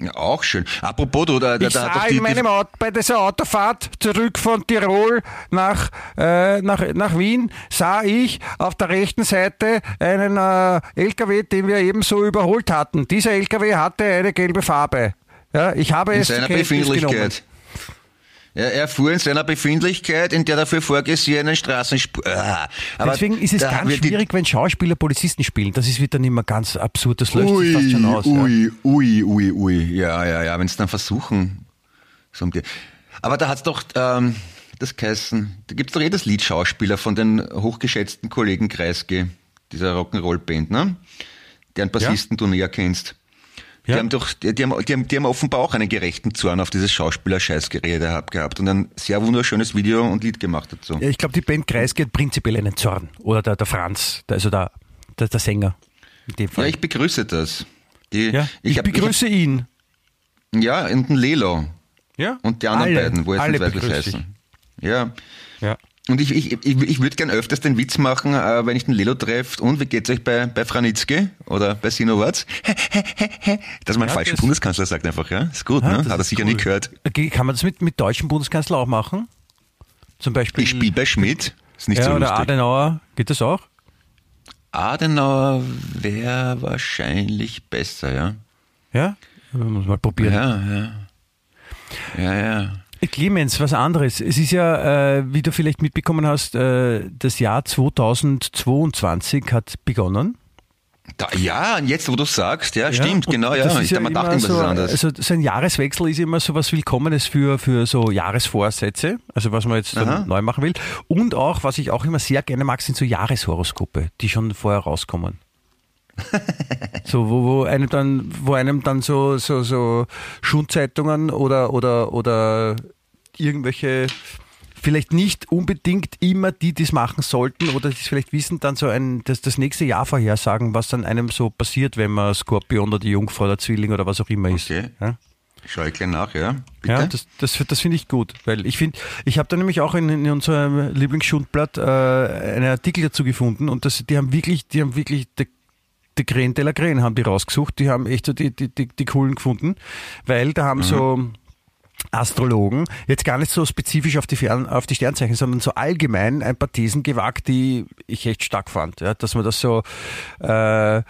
Ja, auch schön. Apropos, du, da, da, Ich da sah die, in meinem Auto, bei dieser Autofahrt zurück von Tirol nach, äh, nach, nach Wien, sah ich auf der rechten Seite einen äh, LKW, den wir ebenso überholt hatten. Dieser LKW hatte eine gelbe Farbe. Ja, ich habe in es seiner Kenntnis genommen. Er, er fuhr in seiner Befindlichkeit in der dafür vorgesehenen Straßenspur. Ah, aber Deswegen ist es ganz schwierig, wenn Schauspieler Polizisten spielen. Das ist wieder nicht mehr ganz absurd. Das löst sich fast Ui, schon aus. Ja. ui, ui, ui, ui. Ja, ja, ja, wenn es dann versuchen. So um die. Aber da hat's doch ähm, das geheißen, da gibt's doch eh das Lied Schauspieler von den hochgeschätzten Kollegen Kreisky, dieser Rock'n'Roll-Band, ne? Deren Bassisten du näher kennst. Die Ja. haben doch, die, die, haben, die, haben, die haben offenbar auch einen gerechten Zorn auf dieses Schauspieler-Scheißgerede gehabt und ein sehr wunderschönes Video und Lied gemacht dazu. Ja, ich glaube, die Band Kreisky hat prinzipiell einen Zorn. Oder der, der Franz, der, also der, der, der Sänger. In dem Fall. Ja, ich begrüße das. Die, Ja, ich, hab- begrüße ihn. Ich hab, ja, und den Lelo. Ja? Und die anderen alle, beiden, wo jetzt alle nicht weiß, wie ich. heißen. Ja. Ja. Und ich, ich, ich, ich würde gern öfters den Witz machen, äh, wenn ich den Lelo treffe. Und wie geht's euch bei, bei Franitzky oder bei Sinowatz? Dass man Ja, falschen das- Bundeskanzler sagt einfach, ja? Ist gut, Ah, ne? Hat er sicher cool. nie gehört. Kann man das mit, mit deutschen Bundeskanzler auch machen? Zum Beispiel. Ich spiele bei Schmidt. Ist nicht ja, so oder lustig. Adenauer. Geht das auch? Adenauer wäre wahrscheinlich besser, ja? Ja? Muss mal probieren. Ja, ja. Ja, ja. Clemens, was anderes. Es ist ja, äh, wie du vielleicht mitbekommen hast, äh, das Jahr 2022 hat begonnen. Da, ja, und jetzt, wo du sagst, ja, stimmt, und genau, das ja. ist Ich, man dachte so, ist anders. Also so ein Jahreswechsel ist immer so was Willkommenes für, für so Jahresvorsätze, also was man jetzt neu machen will. Und auch, was ich auch immer sehr gerne mag, sind so Jahreshoroskope, die schon vorher rauskommen. so, wo, wo einem dann, wo einem dann so, so, so Schundzeitungen oder, oder, oder irgendwelche vielleicht nicht unbedingt immer die, die es machen sollten oder die es vielleicht wissen, dann so ein, das, das nächste Jahr vorhersagen, was dann einem so passiert, wenn man Skorpion oder die Jungfrau oder Zwilling oder was auch immer ist. Okay. Ja? Schau ich gleich nach, ja? Bitte? Ja, das, das, das finde ich gut, weil ich finde, ich habe da nämlich auch in, in unserem Lieblingsschundblatt äh, einen Artikel dazu gefunden und das, die haben wirklich, die haben wirklich die, die Creme de la Creme haben die rausgesucht, die haben echt so die, die, die, die coolen gefunden, weil da haben so Astrologen jetzt gar nicht so spezifisch auf die, Fern, auf die Sternzeichen, sondern so allgemein ein paar Thesen gewagt, die ich echt stark fand, ja, dass man das so äh,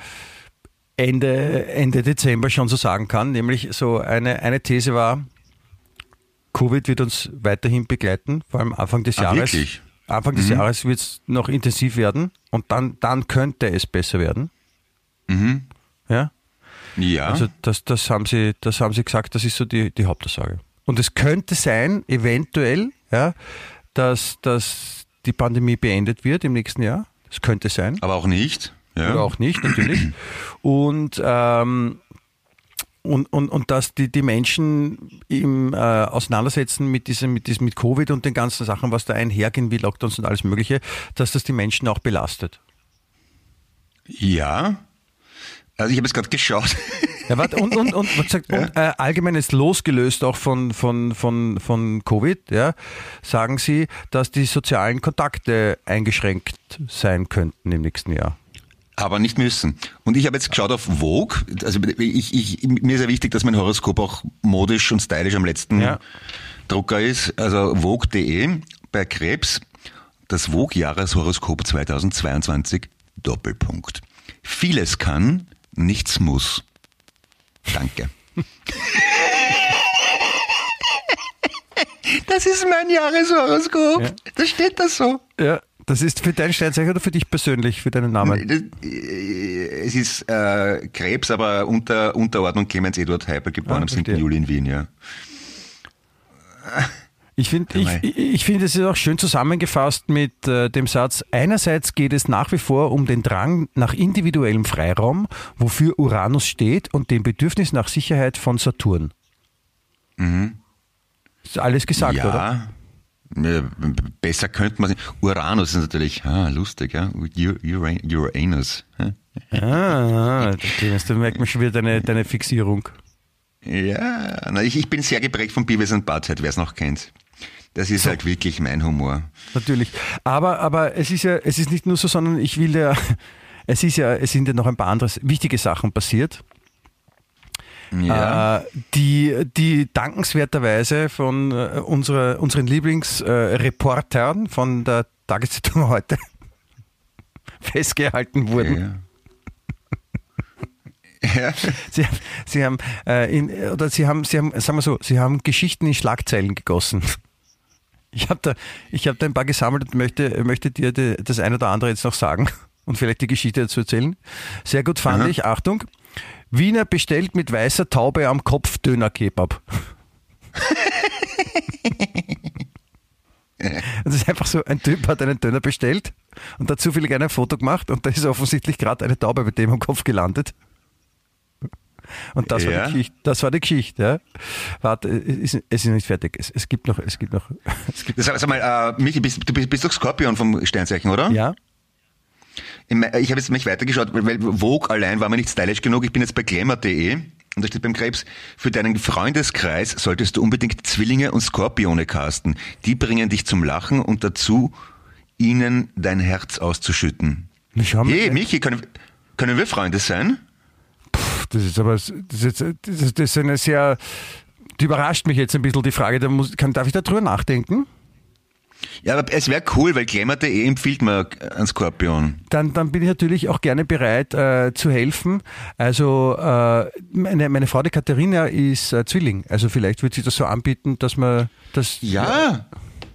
Ende, Ende Dezember schon so sagen kann. Nämlich so eine, eine These war, Covid wird uns weiterhin begleiten, vor allem Anfang des Ah, Jahres. wirklich? Anfang des Jahres wird es noch intensiv werden und dann, dann könnte es besser werden. Mhm. Ja? Ja. Also das, das, haben sie, das haben sie gesagt, das ist so die, die Hauptaussage. Und es könnte sein, eventuell, ja, dass, dass die Pandemie beendet wird im nächsten Jahr. Das könnte sein. aber auch nicht. Ja. Oder auch nicht, natürlich. Und, ähm, und, und, und dass die, die Menschen im äh, Auseinandersetzen mit diesem, mit diesem, mit Covid und den ganzen Sachen, was da einhergehen, wie Lockdowns und alles Mögliche, dass das die Menschen auch belastet. ja. Also ich habe jetzt gerade geschaut. Ja, warte, und, und, und, was gesagt, und äh, allgemein ist losgelöst auch von, von, von, von Covid, ja, sagen Sie, dass die sozialen Kontakte eingeschränkt sein könnten im nächsten Jahr. Aber nicht müssen. Und ich habe jetzt geschaut auf Vogue. Also ich, ich, mir ist ja wichtig, dass mein Horoskop auch modisch und stylisch am letzten Ja. Drucker ist. Also Vogue.de bei Krebs. Das Vogue-Jahreshoroskop 2022 Doppelpunkt. Vieles kann, nichts muss. Danke. Das ist mein Jahreshoroskop. Ja. Da steht das so. Ja, das ist für dein Sternzeichen oder für dich persönlich, für deinen Namen? Äh, Es ist äh, Krebs, aber unter Unterordnung Clemens Eduard Heipel, geboren Ah, am 7. verstehe. Juli in Wien, ja. Ich finde ich, ich, finde, es ist auch schön zusammengefasst mit äh, dem Satz, einerseits geht es nach wie vor um den Drang nach individuellem Freiraum, wofür Uranus steht, und dem Bedürfnis nach Sicherheit von Saturn. Ist alles gesagt, ja. oder? Besser könnte man Uranus ist natürlich, ah, lustig, ja. Ur- Ura- Uranus. Ah, da merkt man schon wieder deine, deine Fixierung. Ja, na, ich, ich bin sehr geprägt von Beavis and Butthead, wer es noch kennt. Das ist halt wirklich mein Humor. Natürlich. Aber, aber es ist ja, es ist nicht nur so, sondern ich will ja, es ist ja, es sind ja noch ein paar andere wichtige Sachen passiert. Ja. Äh, die, die dankenswerterweise von äh, unserer, unseren Lieblingsreportern von der Tageszeitung heute festgehalten wurden. Ja. Sie, haben- sie haben, äh, in, oder sie haben, sie haben, sagen wir so, sie haben Geschichten in Schlagzeilen gegossen. Ich habe da, ich habe da ein paar gesammelt und möchte, möchte dir die, das eine oder andere jetzt noch sagen und vielleicht die Geschichte dazu erzählen. Sehr gut fand Aha. ich, Achtung, Wiener bestellt mit weißer Taube am Kopf Döner-Kebab. Das ist einfach so, ein Typ hat einen Döner bestellt und hat zufällig ein Foto gemacht und da ist offensichtlich gerade eine Taube bei dem am Kopf gelandet. Und das, war, Ja. die Geschichte, das war die Geschichte. Ja. Warte, es ist, es ist nicht fertig. Es, es gibt noch, es gibt noch, es gibt, Sag, sag mal, äh, Michi, bist, du bist, bist doch Skorpion vom Sternzeichen, oder? ja. Ich, habe jetzt mich weitergeschaut, weil Vogue allein war mir nicht stylisch genug. Ich bin jetzt bei glamour.de und da steht beim Krebs, für deinen Freundeskreis solltest du unbedingt Zwillinge und Skorpione casten. Die bringen dich zum Lachen und dazu, ihnen dein Herz auszuschütten. Hey, Michi, können, können wir Freunde sein? Das ist aber, das ist, das ist, das ist eine sehr, die überrascht mich jetzt ein bisschen die Frage. Da muss, kann, darf ich da drüber nachdenken? Ja, aber es wäre cool, weil glamour.de empfiehlt mir einen Skorpion. Dann, dann bin ich natürlich auch gerne bereit äh, zu helfen. Also äh, meine, meine Frau, die Katharina, ist äh, Zwilling. Also vielleicht wird sie das so anbieten, dass man das. Ja.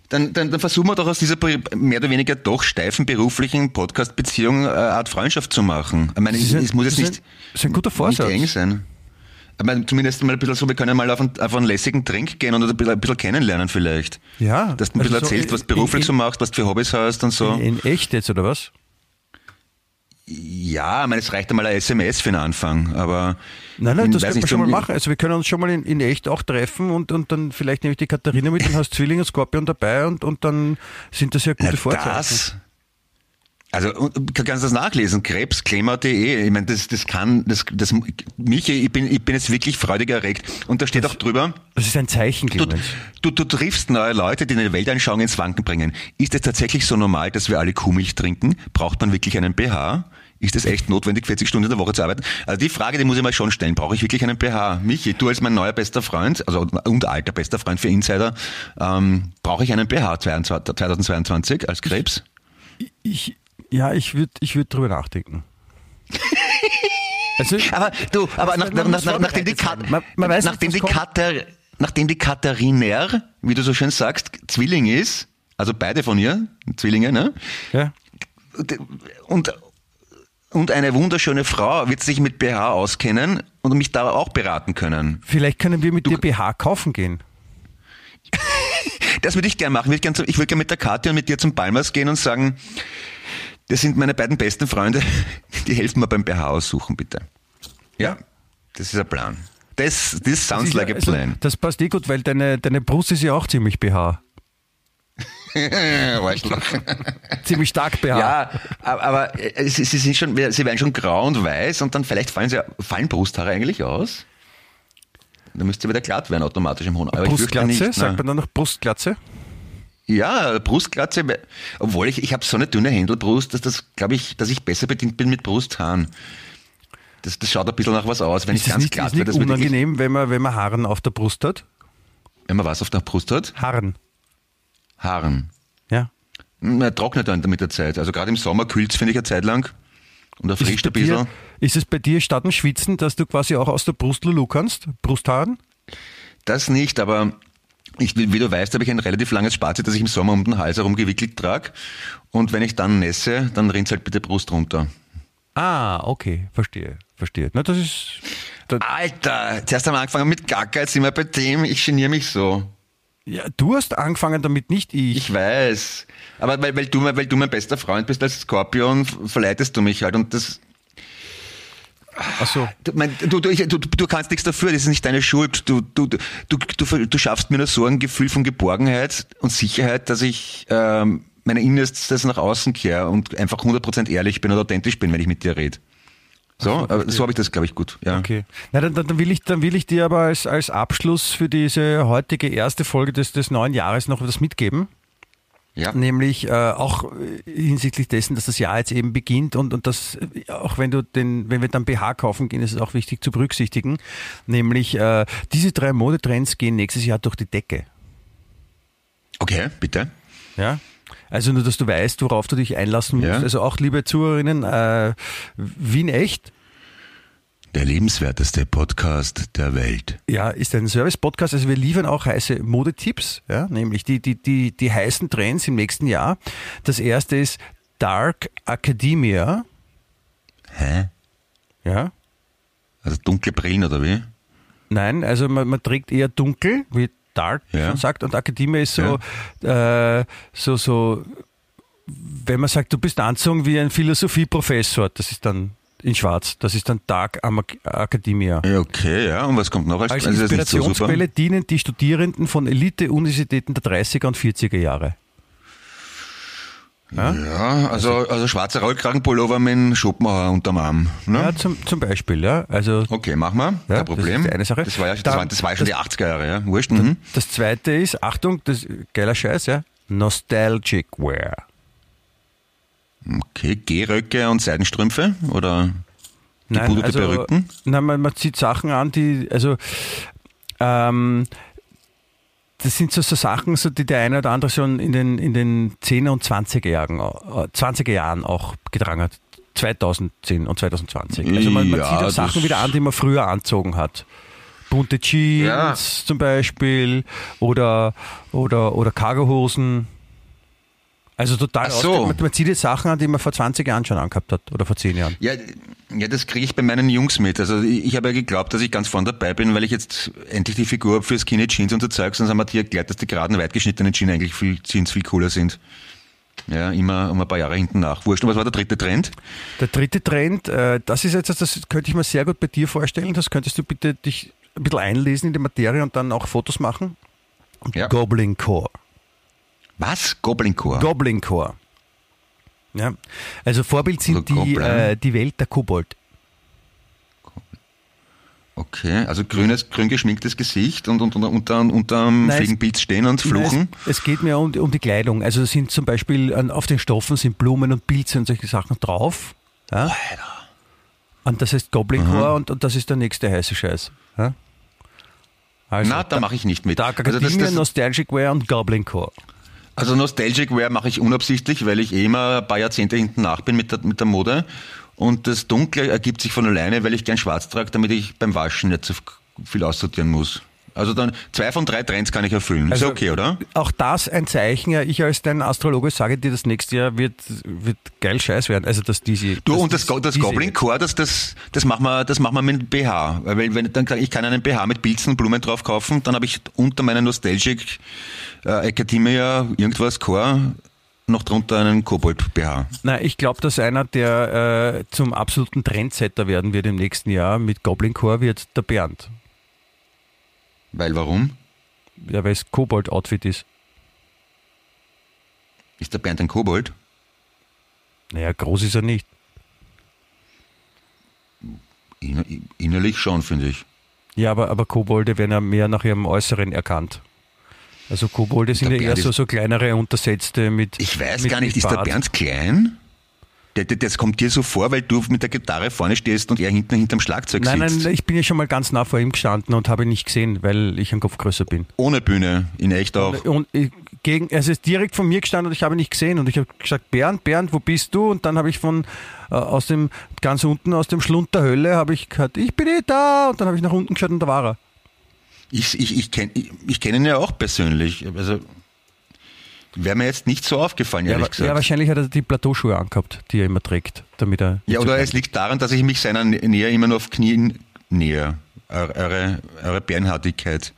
Dann, dann, dann versuchen wir doch aus dieser mehr oder weniger doch steifen beruflichen Podcast-Beziehung äh, eine Art Freundschaft zu machen. Ich meine, es, es muss jetzt nicht, ein- ist ein guter Vorsatz. nicht eng sein. Ich meine, zumindest mal ein bisschen so, wir können mal auf einen, auf einen lässigen Trink gehen und ein bisschen, ein bisschen kennenlernen vielleicht. Ja, Dass du ein bisschen also so erzählst, was in- du beruflich in- so machst, was du für Hobbys hast und so. In, in echt jetzt, oder was? Ja, ich meine, es reicht einmal ein SMS für den Anfang, aber Nein, nein, das können wir schon mal machen. Also wir können uns schon mal in, in echt auch treffen und, und dann vielleicht nehme ich die Katharina mit, dann hast Zwilling und Skorpion dabei und, und dann sind das ja gute Na, Vorzeichen. das. Also und du kannst das nachlesen, krebsklemmer.de. Ich meine, das, das kann, das, das, Michi, ich bin, ich bin jetzt wirklich freudig erregt. Und da steht auch drüber, Das ist ein Zeichen, du, du, du triffst neue Leute, die deine Weltanschauung ins Wanken bringen. Ist es tatsächlich so normal, dass wir alle Kuhmilch trinken? Braucht man wirklich einen BH? Ist es echt notwendig, 40 Stunden in der Woche zu arbeiten? Also die Frage, die muss ich mal schon stellen. Brauche ich wirklich einen BH? Michi, du als mein neuer bester Freund, also und alter bester Freund für Insider, ähm, brauche ich einen 22 2022 als Krebs? Ich, ja, ich würde ich würd drüber nachdenken. Also, Aber du, aber nach, nach, nach, nachdem die, Kat. Man- man weiß nachdem die. Katar, nachdem die Kathariner, wie du so schön sagst, Zwilling ist, also beide von ihr, Zwillinge, ne? ja. Und, und eine wunderschöne Frau wird sich mit BH auskennen und mich da auch beraten können. Vielleicht können wir mit dir BH kaufen gehen. Das würde ich gerne machen. Ich würde gerne würd gern mit der Katja und mit dir zum Palmas gehen und sagen, das sind meine beiden besten Freunde, die helfen mir beim BH aussuchen, bitte. Ja, das ist ein Plan. Das, this sounds like a also, plan. Das passt eh gut, weil deine, deine Brust ist ja auch ziemlich BH. Ziemlich stark BH. Ja, aber äh, sie, sie sind schon, sie werden schon grau und weiß und dann vielleicht fallen sie, fallen Brusthaare eigentlich aus? Da müsste wieder glatt werden automatisch im hohen Alter. Brustglatze, nicht, sagt man dann noch Brustglatze? Ja, Brustglatze, obwohl ich, ich habe so eine dünne Händelbrust, dass das, glaube ich, dass ich besser bedient bin mit Brusthaaren. Das, das schaut ein bisschen nach was aus, wenn Ist ich ganz nicht, glatt ist nicht werde. Das wird wirklich- unangenehm, wenn man, wenn man Haaren auf der Brust hat? Wenn man was auf der Brust hat, Haaren. Haaren. Ja. Na, trocknet dann mit der Zeit. Also gerade im Sommer kühlt's finde ich, eine Zeit lang. Und es, erfrischt ein bisschen. dir, ist es bei dir statt dem Schwitzen, dass du quasi auch aus der Brust Lulu kannst? Brusthaaren? Das nicht, aber ich, wie du weißt, habe ich ein relativ langes Spazit, das ich im Sommer um den Hals herum gewickelt trage. Und wenn ich dann nässe, dann rinnt halt bitte Brust runter. Ah, okay, verstehe, verstehe. Na, das ist. Da, Alter, zuerst haben wir angefangen mit Gacker, jetzt sind wir bei dem, ich geniere mich so. Ja, du hast angefangen damit, nicht ich. Ich weiß. Aber weil, weil, du, weil du mein bester Freund bist als Skorpion, verleitest du mich halt. Und das, Ach so. du, mein, du, du, ich, du, du kannst nichts dafür, das ist nicht deine Schuld. Du, du, du, du, du, du schaffst mir nur so ein Gefühl von Geborgenheit und Sicherheit, dass ich ähm, meine Innerstes nach außen kehre und einfach 100% ehrlich bin und authentisch bin, wenn ich mit dir rede. So, aber so habe ich das, glaube ich, gut. Ja. Okay. Na, dann, dann, dann, will ich, dann will ich dir aber als, als Abschluss für diese heutige erste Folge des, des neuen Jahres noch etwas mitgeben. Ja. Nämlich äh, auch hinsichtlich dessen, dass das Jahr jetzt eben beginnt und, und das, auch wenn du den, wenn wir dann BH kaufen gehen, ist es auch wichtig zu berücksichtigen. Nämlich äh, diese drei Modetrends gehen nächstes Jahr durch die Decke. Okay, bitte. Ja. Also nur, dass du weißt, worauf du dich einlassen musst. Ja. Also auch, liebe Zuhörerinnen, äh, Wien echt, Der lebenswerteste Podcast der Welt. ja, ist ein Service-Podcast. Also wir liefern auch heiße Modetipps, ja, nämlich die, die, die, die heißen Trends im nächsten Jahr. Das erste ist Dark Academia. Hä? Ja. Also dunkle Brillen oder wie? Nein, also man, man trägt eher dunkel, wie Dark Ja. schon sagt, und Academia ist so, äh, so, so, wenn man sagt, du bist anzogen wie ein Philosophieprofessor, das ist dann in Schwarz, das ist dann Dark Ama- Academia. Ja, okay, ja. Und was kommt noch als, Als nicht so? Inspirationsquelle dienen die Studierenden von Elite-Universitäten der 30er und 40er Jahre. Ja? Ja, also, also schwarzer Rollkragenpullover mit Schopenhauer unterm Arm. Ne? Ja, zum, zum Beispiel, ja. Also Okay, machen wir. Ja, Kein Problem. das ist eine Sache. Das war ja, das Dann- war, das war ja schon die 80er Jahre, ja. Wurscht. Mhm. das zweite ist, Achtung, das geiler Scheiß, ja. Nostalgic Wear. Okay, Gehröcke und Seidenstrümpfe oder Perücken? also, Nein, man, man zieht Sachen an, die, also, ähm, das sind so, so Sachen, so, die der eine oder andere schon in den, in den 10er und 20er Jahren, äh, 20er Jahren auch getragen hat. 2010 und 2020. Also man, man Ja, zieht auch Sachen wieder an, die man früher anzogen hat. Bunte Jeans Ja. zum Beispiel oder, oder, oder Cargohosen. Also total so. man, man zieht jetzt Sachen an, die man vor 20 Jahren schon angehabt hat oder vor 10 Jahren. Ja, ja, das kriege ich bei meinen Jungs mit. Also ich, ich habe ja geglaubt, dass ich ganz vorne dabei bin, weil ich jetzt endlich die Figur habe für Skinny Jeans und so Zeugs. Sonst haben wir dir erklärt, dass die geraden, weit geschnittenen Jeans eigentlich viel, Jeans viel cooler sind. Ja, immer um ein paar Jahre hinten nach. Wurscht. Und was war der dritte Trend? Der dritte Trend, äh, das ist jetzt, das könnte ich mir sehr gut bei dir vorstellen. Das könntest du bitte dich ein bisschen einlesen in die Materie und dann auch Fotos machen. Ja. Goblin Core. Was? Goblin Core. Goblin Core. Ja. Also Vorbild sind Also die, äh, die Welt der Kobold. Okay, also grünes, grün geschminktes Gesicht und, und, und unter, unterm Nein, es- Fliegenpilz stehen und fluchen. Es, es geht mir um, um die Kleidung. Also sind zum Beispiel an, auf den Stoffen sind Blumen und Pilze und solche Sachen drauf. Ja? Und das heißt Goblin Core und, und das ist der nächste heiße Scheiß. Ja? Also, Na, da mache ich nicht mit. Dark Also, das, das, Nostalgic Wear und Goblin Core. Also Nostalgic Wear mache ich unabsichtlich, weil ich eh immer ein paar Jahrzehnte hinten nach bin mit der, mit der Mode. Und das Dunkle ergibt sich von alleine, weil ich gern schwarz trage, damit ich beim Waschen nicht so viel aussortieren muss. Also dann zwei von drei Trends kann ich erfüllen. Also- ist okay, oder? Auch das ein Zeichen, ja, ich als dein Astrologe sage dir, das nächste Jahr wird, wird geil Scheiß werden. Also, dass diese. Du, dass und das, das diese- Goblin Core, das, das, das machen wir, das machen wir mit BH. Weil wenn, dann ich kann einen BH mit Pilzen und Blumen drauf kaufen, dann habe ich unter meinen Nostalgic äh, Academia irgendwas Core noch drunter einen Kobold BH. Nein, ich glaube, dass einer, der äh, zum absoluten Trendsetter werden wird im nächsten Jahr mit Goblin Core, wird der Bernd. Weil warum? Ja, weil es Kobold-Outfit ist. Ist der Bernd ein Kobold? Naja, groß ist er nicht. Inner, innerlich schon, finde ich. Ja, aber, aber Kobolde werden ja mehr nach ihrem Äußeren erkannt. Also Kobolde sind Der ja eher so, so kleinere Untersetzte mit. Ich weiß mit, gar nicht, ist der. Bernd klein? Das kommt dir so vor, weil du mit der Gitarre vorne stehst und er hinten hinterm Schlagzeug Nein, sitzt. nein, ich bin ja schon mal ganz nah vor ihm gestanden und habe ihn nicht gesehen, weil ich einen Kopf größer bin. Ohne Bühne, in echt auch. Und ich, gegen, er ist direkt von mir gestanden und ich habe ihn nicht gesehen. Und ich habe gesagt, Bernd, Bernd, wo bist du? Und dann habe ich von äh, aus dem ganz unten aus dem Schlund der Hölle habe ich gehört, ich bin eh da. Und dann habe ich nach unten geschaut und da war er. Ich, ich, ich kenne ich, ich kenn ihn ja auch persönlich. Also wäre mir jetzt nicht so aufgefallen, Ja, ehrlich gesagt. ja, wahrscheinlich hat er die Plateauschuhe angehabt, die er immer trägt, damit er. Ja, oder es liegt daran, dass ich mich seiner Nähe immer nur auf Knien näher. Eure, eure, eure Bernhardigkeit.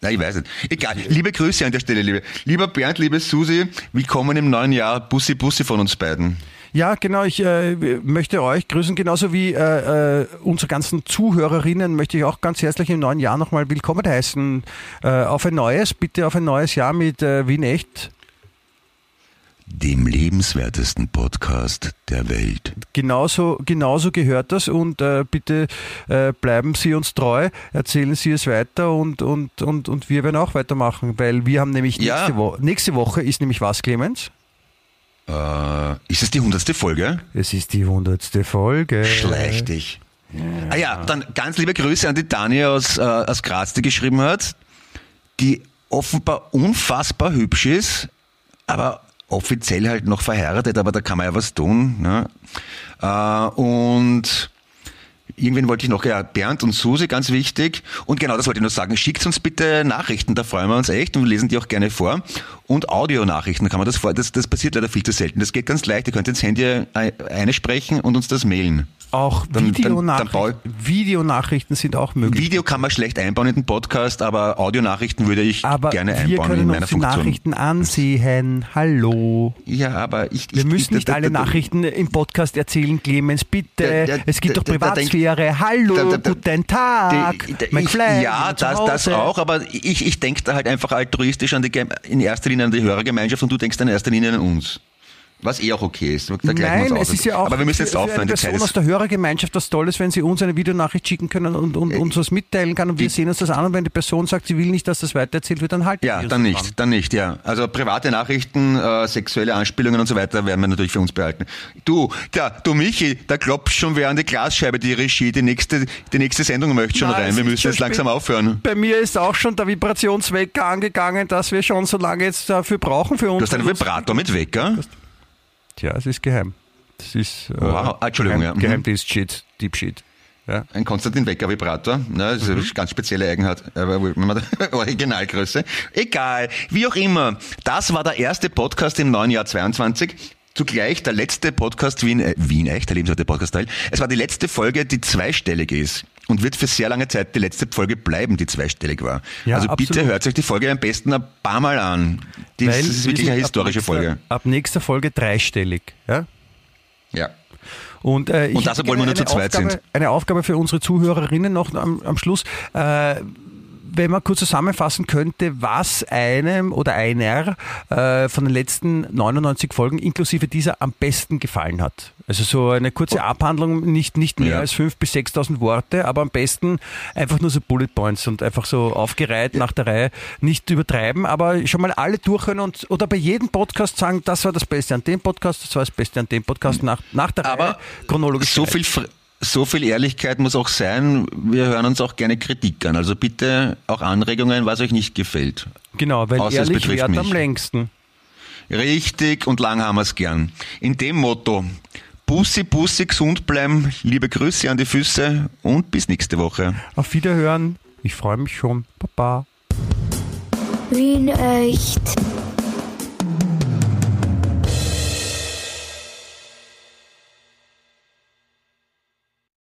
Na, ich weiß nicht. Egal. Liebe Grüße an der Stelle, liebe. Lieber Bernd, liebe Susi, willkommen im neuen Jahr. Bussi, Bussi von uns beiden. Ja, genau. Ich äh, möchte euch grüßen, genauso wie äh, äh, unsere ganzen Zuhörerinnen möchte ich auch ganz herzlich im neuen Jahr nochmal willkommen heißen. Äh, auf ein neues, bitte auf ein neues Jahr mit äh, Wien echt. Dem lebenswertesten Podcast der Welt. Genauso, genauso gehört das und äh, bitte äh, bleiben Sie uns treu, erzählen Sie es weiter und, und, und, und wir werden auch weitermachen, weil wir haben nämlich Ja. nächste, Wo nächste Woche ist nämlich was, Clemens? Äh, ist es die hundertste Folge? Es ist die hundertste Folge. Schleich dich. Ah ja, dann ganz liebe Grüße an die Dani aus, äh, aus Graz, die geschrieben hat, die offenbar unfassbar hübsch ist, aber offiziell halt noch verheiratet, aber da kann man ja was tun. Ne? Äh, und irgendwen wollte ich noch, ja, Bernd und Susi, ganz wichtig. Und genau, das wollte ich nur sagen. Schickt uns bitte Nachrichten, da freuen wir uns echt und wir lesen die auch gerne vor. Und Audionachrichten kann man das vor, das, das passiert leider viel zu selten. Das geht ganz leicht. Ihr könnt ins Handy äh, eine sprechen und uns das mailen. Auch Dann- Videonachrichten, dann Videonachrichten sind auch möglich. Video kann man schlecht einbauen in den Podcast, aber Audionachrichten würde ich aber gerne wir einbauen in können meiner uns die Funktion. Nachrichten ansehen. Hallo. Ja, aber ich. Wir ich, müssen ich, nicht da- alle da- da- Nachrichten im Podcast erzählen, Clemens, bitte. Es gibt doch Privatsphäre. Hallo, guten Tag. Ich, ja, das, das auch, aber ich, ich denke da halt einfach altruistisch an die, in erster Linie an die Hörergemeinschaft und du denkst in erster Linie an uns. Was eh auch okay ist. Nein, es ist ja auch aber wir müssen für, jetzt für aufhören, eine Zeit Person aus der Hörergemeinschaft was Tolles, wenn sie uns eine Videonachricht schicken können und, und uns was mitteilen kann und wir sehen uns das an und wenn die Person sagt, sie will nicht, dass das weitererzählt wird, dann halten Ja, wir dann uns dran. nicht, dann nicht, ja. Also private Nachrichten, äh, sexuelle Anspielungen und so weiter werden wir natürlich für uns behalten. Du, da, du Michi, da klopft schon wer an die Glasscheibe, die Regie, die nächste, die nächste Sendung möchte schon Nein, rein. Wir müssen jetzt langsam aufhören. Bei mir ist auch schon der Vibrationswecker angegangen, dass wir schon so lange jetzt dafür brauchen für uns. Du hast einen Vibrator mit Wecker? Tja, es ist geheim. Das ist äh, Wow, ah, Entschuldigung, Geheim, ja. Mhm. Geheimdienst-Shit, Deep Shit. Ja. Ein Konstantin Wecker Vibrator. Ne, das ist eine ganz spezielle Eigenheit. Originalgröße. Egal. Wie auch immer. Das war der erste Podcast im neuen Jahr 22. Zugleich der letzte Podcast Wien, äh, Wien echt, der lebenswerte Podcast-Teil. Es war die letzte Folge, die zweistellig ist. Und wird für sehr lange Zeit die letzte Folge bleiben, die zweistellig war. Ja, also bitte absolut. hört euch die Folge am besten ein paar Mal an. Die, das Weil ist wir wirklich eine ab historische nächster, Folge. Ab nächster Folge dreistellig. Ja? Ja. Und, äh, ich Und das, hätte obwohl wir nur zu zweit Aufgabe, sind. Eine Aufgabe für unsere Zuhörerinnen noch am, am Schluss. Äh, wenn man kurz zusammenfassen könnte, was einem oder einer äh, von den letzten 99 Folgen inklusive dieser am besten gefallen hat. Also so eine kurze Abhandlung, nicht, nicht mehr Ja. als 5.000 bis 6.000 Worte, aber am besten einfach nur so Bullet Points und einfach so aufgereiht nach der Reihe, nicht übertreiben, aber schon mal alle durchhören und oder bei jedem Podcast sagen, das war das Beste an dem Podcast, das war das Beste an dem Podcast, nach, nach der Aber Reihe chronologisch. so viel, so viel Ehrlichkeit muss auch sein. Wir hören uns auch gerne Kritik an. Also bitte auch Anregungen, was euch nicht gefällt. Genau, weil Außer es ehrlich betrifft währt mich. am längsten. Richtig und lang haben wir es gern. In dem Motto, Bussi, Bussi, gesund bleiben, liebe Grüße an die Füße und bis nächste Woche. Auf Wiederhören. Ich freue mich schon. Baba. Wien echt.